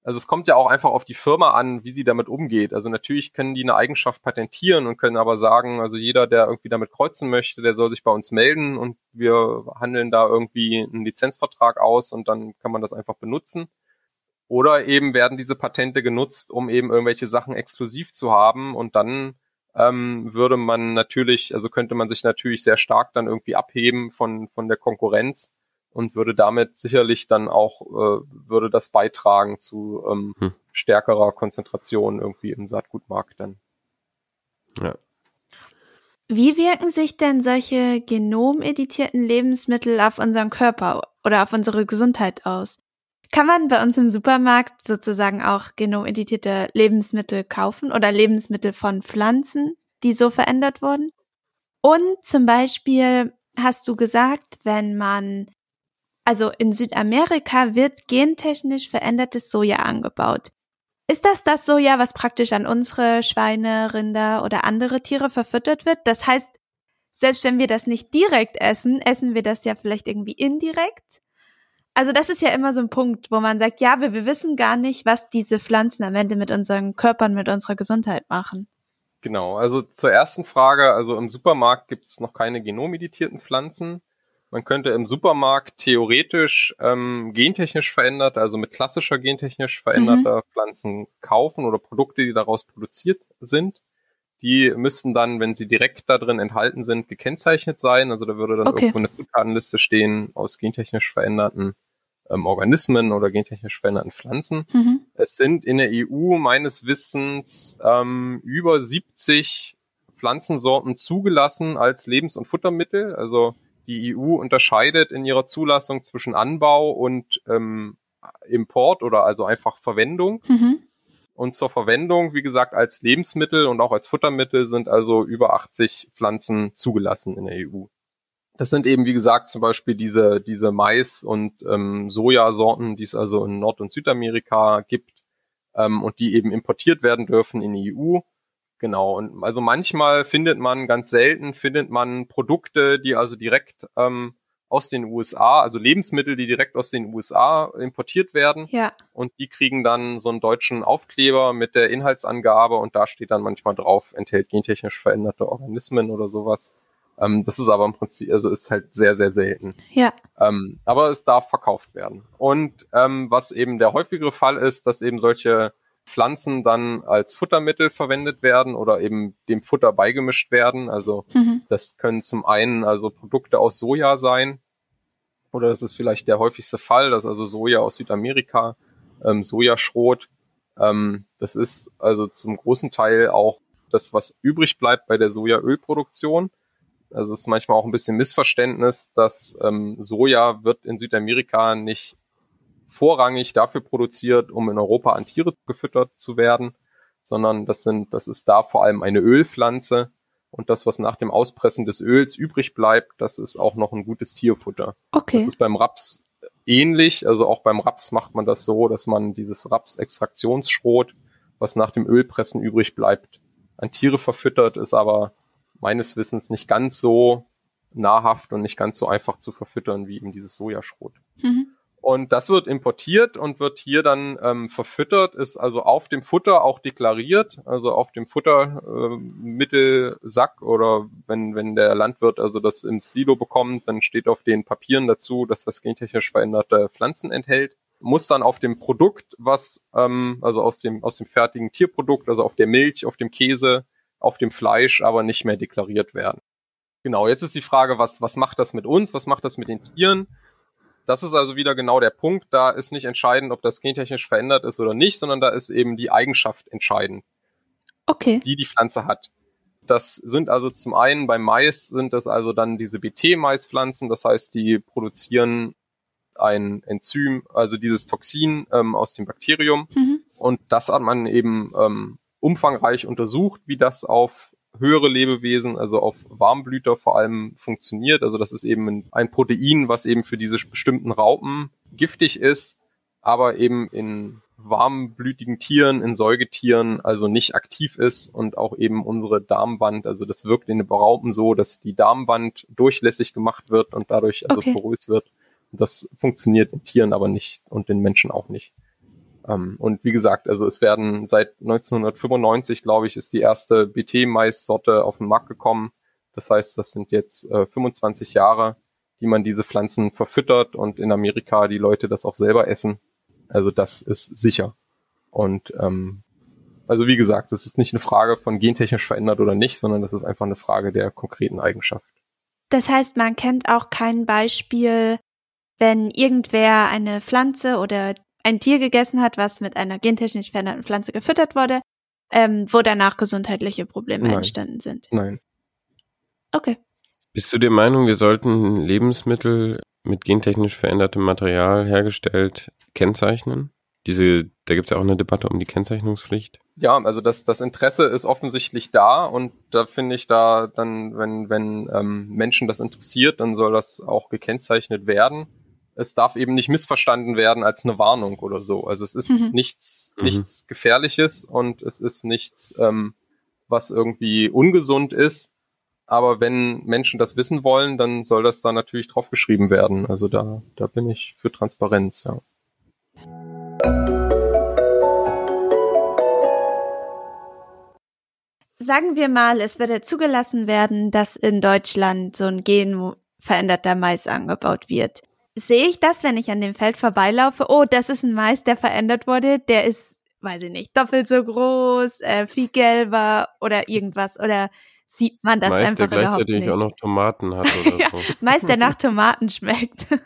also es kommt ja auch einfach auf die Firma an, wie sie damit umgeht. Also natürlich können die eine Eigenschaft patentieren und können aber sagen, also jeder, der irgendwie damit kreuzen möchte, der soll sich bei uns melden und wir handeln da irgendwie einen Lizenzvertrag aus und dann kann man das einfach benutzen. Oder eben werden diese Patente genutzt, um eben irgendwelche Sachen exklusiv zu haben und dann ähm, würde man natürlich, also könnte man sich natürlich sehr stark dann irgendwie abheben von, von der Konkurrenz und würde damit sicherlich dann auch, äh, würde das beitragen zu ähm, hm. stärkerer Konzentration irgendwie im Saatgutmarkt dann. Ja. Wie wirken sich denn solche genomeditierten Lebensmittel auf unseren Körper oder auf unsere Gesundheit aus? Kann man bei uns im Supermarkt sozusagen auch genomeditierte Lebensmittel kaufen oder Lebensmittel von Pflanzen, die so verändert wurden? Und zum Beispiel hast du gesagt, wenn man, also in Südamerika wird gentechnisch verändertes Soja angebaut. Ist das das Soja, was praktisch an unsere Schweine, Rinder oder andere Tiere verfüttert wird? Das heißt, selbst wenn wir das nicht direkt essen, essen wir das ja vielleicht irgendwie indirekt? Also das ist ja immer so ein Punkt, wo man sagt, ja, wir, wir wissen gar nicht, was diese Pflanzen am Ende mit unseren Körpern, mit unserer Gesundheit machen. Genau, also zur ersten Frage, also im Supermarkt gibt es noch keine genomeditierten Pflanzen. Man könnte im Supermarkt theoretisch ähm, gentechnisch verändert, also mit klassischer gentechnisch veränderter mhm. Pflanzen kaufen oder Produkte, die daraus produziert sind. Die müssten dann, wenn sie direkt da drin enthalten sind, gekennzeichnet sein. Also da würde dann okay. irgendwo eine Zutatenliste stehen aus gentechnisch veränderten ähm, Organismen oder gentechnisch veränderten Pflanzen. Mhm. Es sind in der EU meines Wissens ähm, über 70 Pflanzensorten zugelassen als Lebens- und Futtermittel. Also die EU unterscheidet in ihrer Zulassung zwischen Anbau und ähm, Import oder also einfach Verwendung. Mhm. Und zur Verwendung, wie gesagt, als Lebensmittel und auch als Futtermittel sind also über 80 Pflanzen zugelassen in der EU. Das sind eben, wie gesagt, zum Beispiel diese, diese Mais- und ähm, Sojasorten, die es also in Nord- und Südamerika gibt ähm, und die eben importiert werden dürfen in die EU. Genau. Und also manchmal findet man, ganz selten findet man Produkte, die also direkt ähm, aus den USA, also Lebensmittel, die direkt aus den USA importiert werden. Ja. Und die kriegen dann so einen deutschen Aufkleber mit der Inhaltsangabe und da steht dann manchmal drauf, enthält gentechnisch veränderte Organismen oder sowas. Ähm, das ist aber im Prinzip, also ist halt sehr, sehr selten. Ja. Ähm, aber es darf verkauft werden. Und ähm, was eben der häufigere Fall ist, dass eben solche Pflanzen dann als Futtermittel verwendet werden oder eben dem Futter beigemischt werden. Also mhm. das können zum einen also Produkte aus Soja sein oder das ist vielleicht der häufigste Fall, dass also Soja aus Südamerika, ähm, Sojaschrot, ähm, das ist also zum großen Teil auch das, was übrig bleibt bei der Sojaölproduktion. Also es ist manchmal auch ein bisschen Missverständnis, dass ähm, Soja wird in Südamerika nicht vorrangig dafür produziert, um in Europa an Tiere gefüttert zu werden, sondern das sind, das ist da vor allem eine Ölpflanze Und das, was nach dem Auspressen des Öls übrig bleibt, das ist auch noch ein gutes Tierfutter. Okay. Das ist beim Raps ähnlich. Also auch beim Raps macht man das so, dass man dieses Raps-Extraktionsschrot, was nach dem Ölpressen übrig bleibt, an Tiere verfüttert, ist aber meines Wissens nicht ganz so nahrhaft und nicht ganz so einfach zu verfüttern wie eben dieses Sojaschrot. Mhm. Und das wird importiert und wird hier dann ähm, verfüttert, ist also auf dem Futter auch deklariert, also auf dem Futtermittelsack äh, oder wenn, wenn der Landwirt also das im Silo bekommt, dann steht auf den Papieren dazu, dass das gentechnisch veränderte Pflanzen enthält. Muss dann auf dem Produkt, was, ähm, also aus dem, aus dem fertigen Tierprodukt, also auf der Milch, auf dem Käse, auf dem Fleisch, aber nicht mehr deklariert werden. Genau, jetzt ist die Frage, was, was macht das mit uns, was macht das mit den Tieren? Das ist also wieder genau der Punkt. Da ist nicht entscheidend, ob das gentechnisch verändert ist oder nicht, sondern da ist eben die Eigenschaft entscheidend. Okay. Die die Pflanze hat. Das sind also zum einen beim Mais sind das also dann diese BT-Maispflanzen. Das heißt, die produzieren ein Enzym, also dieses Toxin ähm, aus dem Bakterium. Mhm. Und das hat man eben ähm, umfangreich untersucht, wie das auf höhere Lebewesen, also auf Warmblüter vor allem funktioniert. Also das ist eben ein Protein, was eben für diese bestimmten Raupen giftig ist, aber eben in warmblütigen Tieren, in Säugetieren also nicht aktiv ist und auch eben unsere Darmwand, also das wirkt in den Raupen so, dass die Darmwand durchlässig gemacht wird und dadurch also okay. porös wird. Das funktioniert in Tieren aber nicht und in Menschen auch nicht. Ähm, und wie gesagt, also es werden seit 1995, glaube ich, ist die erste BT-Mais-Sorte auf den Markt gekommen. Das heißt, das sind jetzt äh, 25 Jahre, die man diese Pflanzen verfüttert und in Amerika die Leute das auch selber essen. Also das ist sicher. Und ähm, also wie gesagt, das ist nicht eine Frage von gentechnisch verändert oder nicht, sondern das ist einfach eine Frage der konkreten Eigenschaft. Das heißt, man kennt auch kein Beispiel, wenn irgendwer eine Pflanze oder ein Tier gegessen hat, was mit einer gentechnisch veränderten Pflanze gefüttert wurde, ähm, wo danach gesundheitliche Probleme Nein. entstanden sind. Nein. Okay. Bist du der Meinung, wir sollten Lebensmittel mit gentechnisch verändertem Material hergestellt kennzeichnen? Diese, da gibt es ja auch eine Debatte um die Kennzeichnungspflicht. Ja, also das, das Interesse ist offensichtlich da und da finde ich da dann, wenn, wenn ähm, Menschen das interessiert, dann soll das auch gekennzeichnet werden es darf eben nicht missverstanden werden als eine Warnung oder so. Also es ist mhm. nichts, mhm. nichts Gefährliches und es ist nichts, ähm, was irgendwie ungesund ist. Aber wenn Menschen das wissen wollen, dann soll das da natürlich drauf geschrieben werden. Also da, da bin ich für Transparenz, ja. Sagen wir mal, es würde zugelassen werden, dass in Deutschland so ein genveränderter Mais angebaut wird sehe ich das, wenn ich an dem Feld vorbeilaufe? Oh, das ist ein Mais, der verändert wurde. Der ist, weiß ich nicht, doppelt so groß, äh, viel gelber oder irgendwas. Oder sieht man das Mais, einfach der gleichzeitig überhaupt nicht. auch noch Tomaten hat oder ja, so. Mais, der nach Tomaten schmeckt.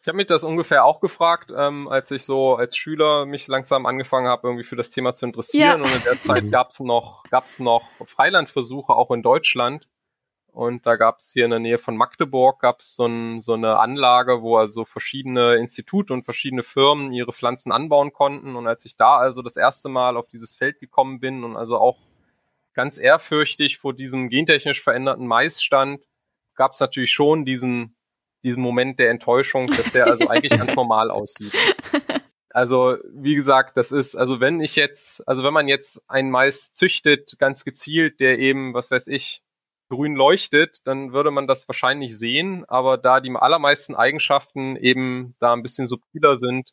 Ich habe mich das ungefähr auch gefragt, ähm, als ich so als Schüler mich langsam angefangen habe, irgendwie für das Thema zu interessieren. Ja. Und in der Zeit gab es noch, gab's noch Freilandversuche auch in Deutschland. Und da gab es hier in der Nähe von Magdeburg gab es so, ein, so eine Anlage, wo also verschiedene Institute und verschiedene Firmen ihre Pflanzen anbauen konnten. Und als ich da also das erste Mal auf dieses Feld gekommen bin und also auch ganz ehrfürchtig vor diesem gentechnisch veränderten Mais stand, gab es natürlich schon diesen, diesen Moment der Enttäuschung, dass der also eigentlich ganz normal aussieht. Also, wie gesagt, das ist, also wenn ich jetzt, also wenn man jetzt einen Mais züchtet, ganz gezielt, der eben, was weiß ich, grün leuchtet, dann würde man das wahrscheinlich sehen. Aber da die allermeisten Eigenschaften eben da ein bisschen subtiler sind,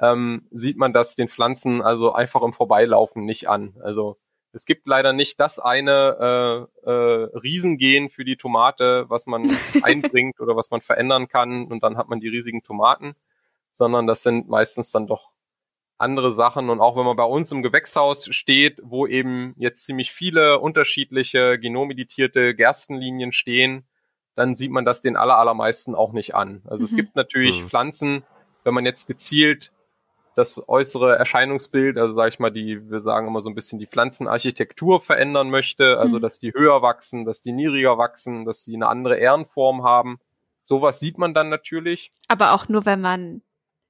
ähm, sieht man das den Pflanzen also einfach im Vorbeilaufen nicht an. Also es gibt leider nicht das eine äh, äh, Riesengen für die Tomate, was man einbringt oder was man verändern kann und dann hat man die riesigen Tomaten, sondern das sind meistens dann doch andere Sachen. Und auch wenn man bei uns im Gewächshaus steht, wo eben jetzt ziemlich viele unterschiedliche genomeditierte Gerstenlinien stehen, dann sieht man das den aller, allermeisten auch nicht an. Also mhm. es gibt natürlich mhm. Pflanzen, wenn man jetzt gezielt das äußere Erscheinungsbild, also sage ich mal, die, wir sagen immer so ein bisschen die Pflanzenarchitektur verändern möchte, also mhm. dass die höher wachsen, dass die niedriger wachsen, dass die eine andere Ehrenform haben. Sowas sieht man dann natürlich. Aber auch nur, wenn man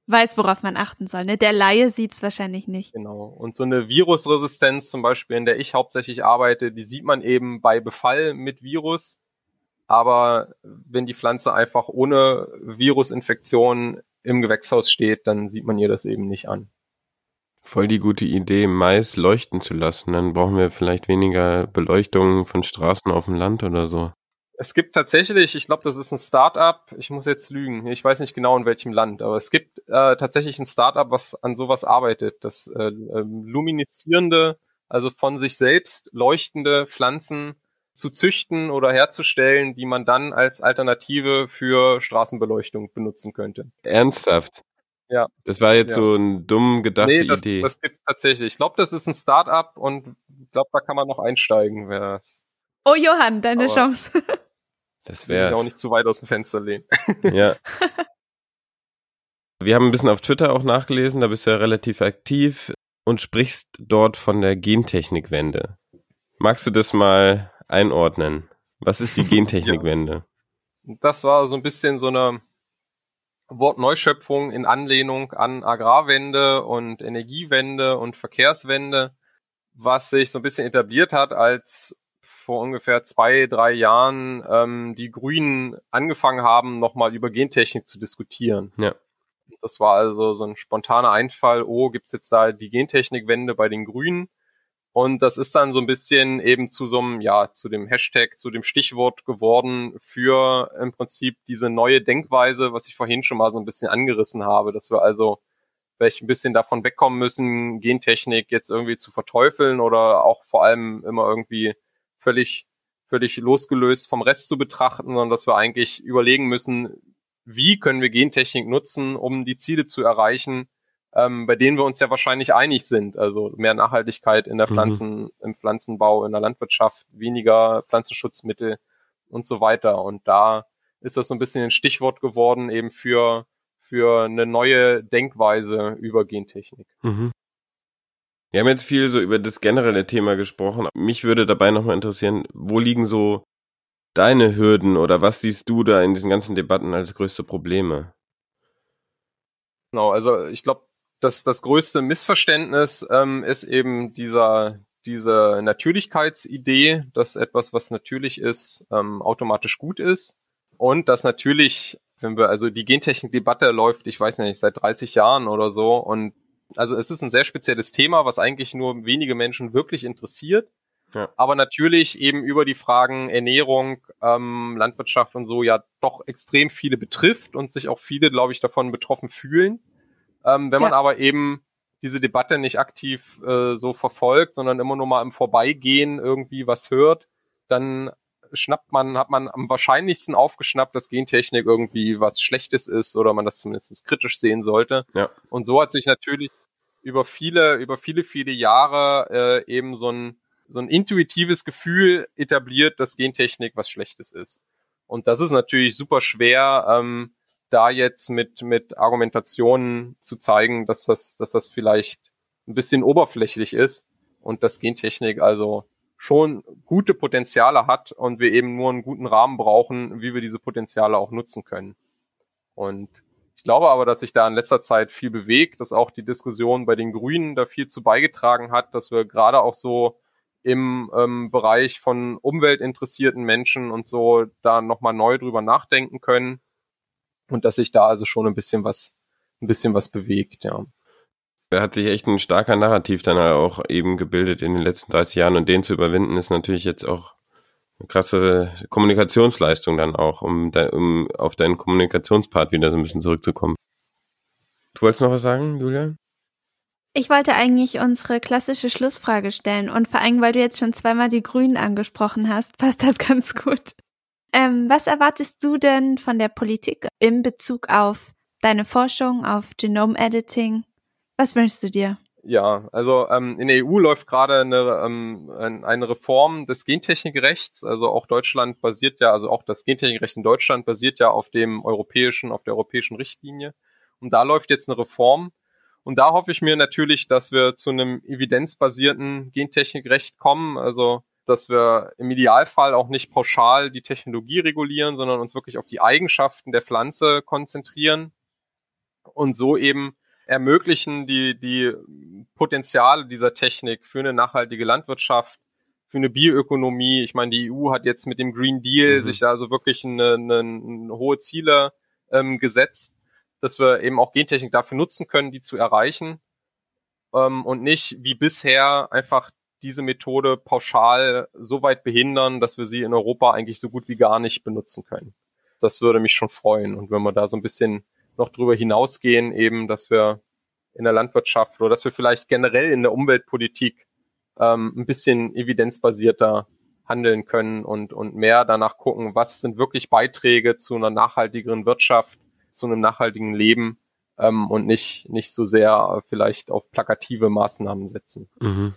weiß, worauf man achten soll. Ne? Der Laie sieht's wahrscheinlich nicht. Genau. Und so eine Virusresistenz zum Beispiel, in der ich hauptsächlich arbeite, die sieht man eben bei Befall mit Virus. Aber wenn die Pflanze einfach ohne Virusinfektion im Gewächshaus steht, dann sieht man ihr das eben nicht an. Voll die gute Idee, Mais leuchten zu lassen. Dann brauchen wir vielleicht weniger Beleuchtung von Straßen auf dem Land oder so. Es gibt tatsächlich, ich glaube, das ist ein Startup, ich muss jetzt lügen, ich weiß nicht genau in welchem Land, aber es gibt äh, tatsächlich ein Startup, was an sowas arbeitet, das äh, äh, lumineszierende, also von sich selbst leuchtende Pflanzen zu züchten oder herzustellen, die man dann als Alternative für Straßenbeleuchtung benutzen könnte. Ernsthaft? Ja. Das war jetzt ja. so eine dumm gedachte nee, das, Idee. Das gibt's tatsächlich. Ich glaube, das ist ein Startup und ich glaube, da kann man noch einsteigen. Wer's. Oh Johann, deine Aber- Chance. Das ich auch wäre nicht zu weit aus dem Fenster lehnen. Ja. Wir haben ein bisschen auf Twitter auch nachgelesen, da bist du ja relativ aktiv und sprichst dort von der Gentechnikwende. Magst du das mal einordnen? Was ist die Gentechnikwende? Das war so ein bisschen so eine Wortneuschöpfung in Anlehnung an Agrarwende und Energiewende und Verkehrswende, was sich so ein bisschen etabliert hat, als vor ungefähr zwei, drei Jahren ähm, die Grünen angefangen haben, nochmal über Gentechnik zu diskutieren. Ja. Das war also so ein spontaner Einfall, oh, gibt's jetzt da die Gentechnikwende bei den Grünen? Und das ist dann so ein bisschen eben zu so einem, ja, zu dem Hashtag, zu dem Stichwort geworden für im Prinzip diese neue Denkweise, was ich vorhin schon mal so ein bisschen angerissen habe, dass wir also vielleicht ein bisschen davon wegkommen müssen, Gentechnik jetzt irgendwie zu verteufeln oder auch vor allem immer irgendwie völlig, völlig losgelöst vom Rest zu betrachten, sondern dass wir eigentlich überlegen müssen, wie können wir Gentechnik nutzen, um die Ziele zu erreichen, ähm, bei denen wir uns ja wahrscheinlich einig sind. Also mehr Nachhaltigkeit in der Mhm. Pflanzen, im Pflanzenbau, in der Landwirtschaft, weniger Pflanzenschutzmittel und so weiter. Und da ist das so ein bisschen ein Stichwort geworden eben für, für eine neue Denkweise über Gentechnik. Mhm. Wir haben jetzt viel so über das generelle Thema gesprochen. Mich würde dabei nochmal interessieren, wo liegen so deine Hürden oder was siehst du da in diesen ganzen Debatten als größte Probleme? Genau, also ich glaube, dass das größte Missverständnis ähm, ist eben dieser diese Natürlichkeitsidee, dass etwas, was natürlich ist, ähm, automatisch gut ist und dass natürlich, wenn wir also die Gentechnik-Debatte läuft, ich weiß nicht, seit 30 Jahren oder so und also es ist ein sehr spezielles Thema, was eigentlich nur wenige Menschen wirklich interessiert. Ja. Aber natürlich eben über die Fragen Ernährung, ähm, Landwirtschaft und so ja doch extrem viele betrifft und sich auch viele, glaube ich, davon betroffen fühlen. Ähm, wenn man Ja. aber eben diese Debatte nicht aktiv äh, so verfolgt, sondern immer nur mal im Vorbeigehen irgendwie was hört, dann schnappt man, hat man am wahrscheinlichsten aufgeschnappt, dass Gentechnik irgendwie was Schlechtes ist oder man das zumindest kritisch sehen sollte. Ja. Und so hat sich natürlich über viele, über viele, viele Jahre äh, eben so ein, so ein intuitives Gefühl etabliert, dass Gentechnik was Schlechtes ist. Und das ist natürlich super schwer, ähm, da jetzt mit, mit Argumentationen zu zeigen, dass das, dass das vielleicht ein bisschen oberflächlich ist und dass Gentechnik also schon gute Potenziale hat und wir eben nur einen guten Rahmen brauchen, wie wir diese Potenziale auch nutzen können. Und ich glaube aber, dass sich da in letzter Zeit viel bewegt, dass auch die Diskussion bei den Grünen da viel zu beigetragen hat, dass wir gerade auch so im ähm, Bereich von umweltinteressierten Menschen und so da nochmal neu drüber nachdenken können und dass sich da also schon ein bisschen was, ein bisschen was bewegt, ja. Da hat sich echt ein starker Narrativ dann auch eben gebildet in den letzten 30 Jahren und den zu überwinden ist natürlich jetzt auch krasse Kommunikationsleistung dann auch, um, de, um auf deinen Kommunikationspart wieder so ein bisschen zurückzukommen. Du wolltest noch was sagen, Julia? Ich wollte eigentlich unsere klassische Schlussfrage stellen und vor allem, weil du jetzt schon zweimal die Grünen angesprochen hast, passt das ganz gut. Ähm, was erwartest du denn von der Politik in Bezug auf deine Forschung, auf Genome-Editing? Was wünschst du dir? Ja, also ähm, in der EU läuft gerade eine, ähm, ein- eine Reform des Gentechnikrechts. Also auch Deutschland basiert ja, also auch das Gentechnikrecht in Deutschland basiert ja auf dem europäischen, auf der europäischen Richtlinie. Und da läuft jetzt eine Reform. Und da hoffe ich mir natürlich, dass wir zu einem evidenzbasierten Gentechnikrecht kommen. Also dass wir im Idealfall auch nicht pauschal die Technologie regulieren, sondern uns wirklich auf die Eigenschaften der Pflanze konzentrieren und so eben ermöglichen die, die Potenziale dieser Technik für eine nachhaltige Landwirtschaft, für eine Bioökonomie. Ich meine, die EU hat jetzt mit dem Green Deal mhm. sich also wirklich eine, eine, eine hohe Ziele ähm, gesetzt, dass wir eben auch Gentechnik dafür nutzen können, die zu erreichen ähm, und nicht wie bisher einfach diese Methode pauschal so weit behindern, dass wir sie in Europa eigentlich so gut wie gar nicht benutzen können. Das würde mich schon freuen. Und wenn wir da so ein bisschen noch drüber hinausgehen, eben, dass wir in der Landwirtschaft oder dass wir vielleicht generell in der Umweltpolitik ähm, ein bisschen evidenzbasierter handeln können und, und mehr danach gucken, was sind wirklich Beiträge zu einer nachhaltigeren Wirtschaft, zu einem nachhaltigen Leben ähm, und nicht, nicht so sehr vielleicht auf plakative Maßnahmen setzen. Mhm.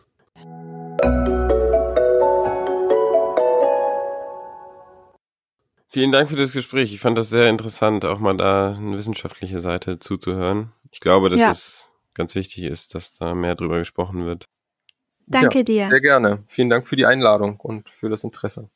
Vielen Dank für das Gespräch. Ich fand das sehr interessant, auch mal da eine wissenschaftliche Seite zuzuhören. Ich glaube, dass ja. es ganz wichtig ist, dass da mehr drüber gesprochen wird. Danke ja, dir. Sehr gerne. Vielen Dank für die Einladung und für das Interesse.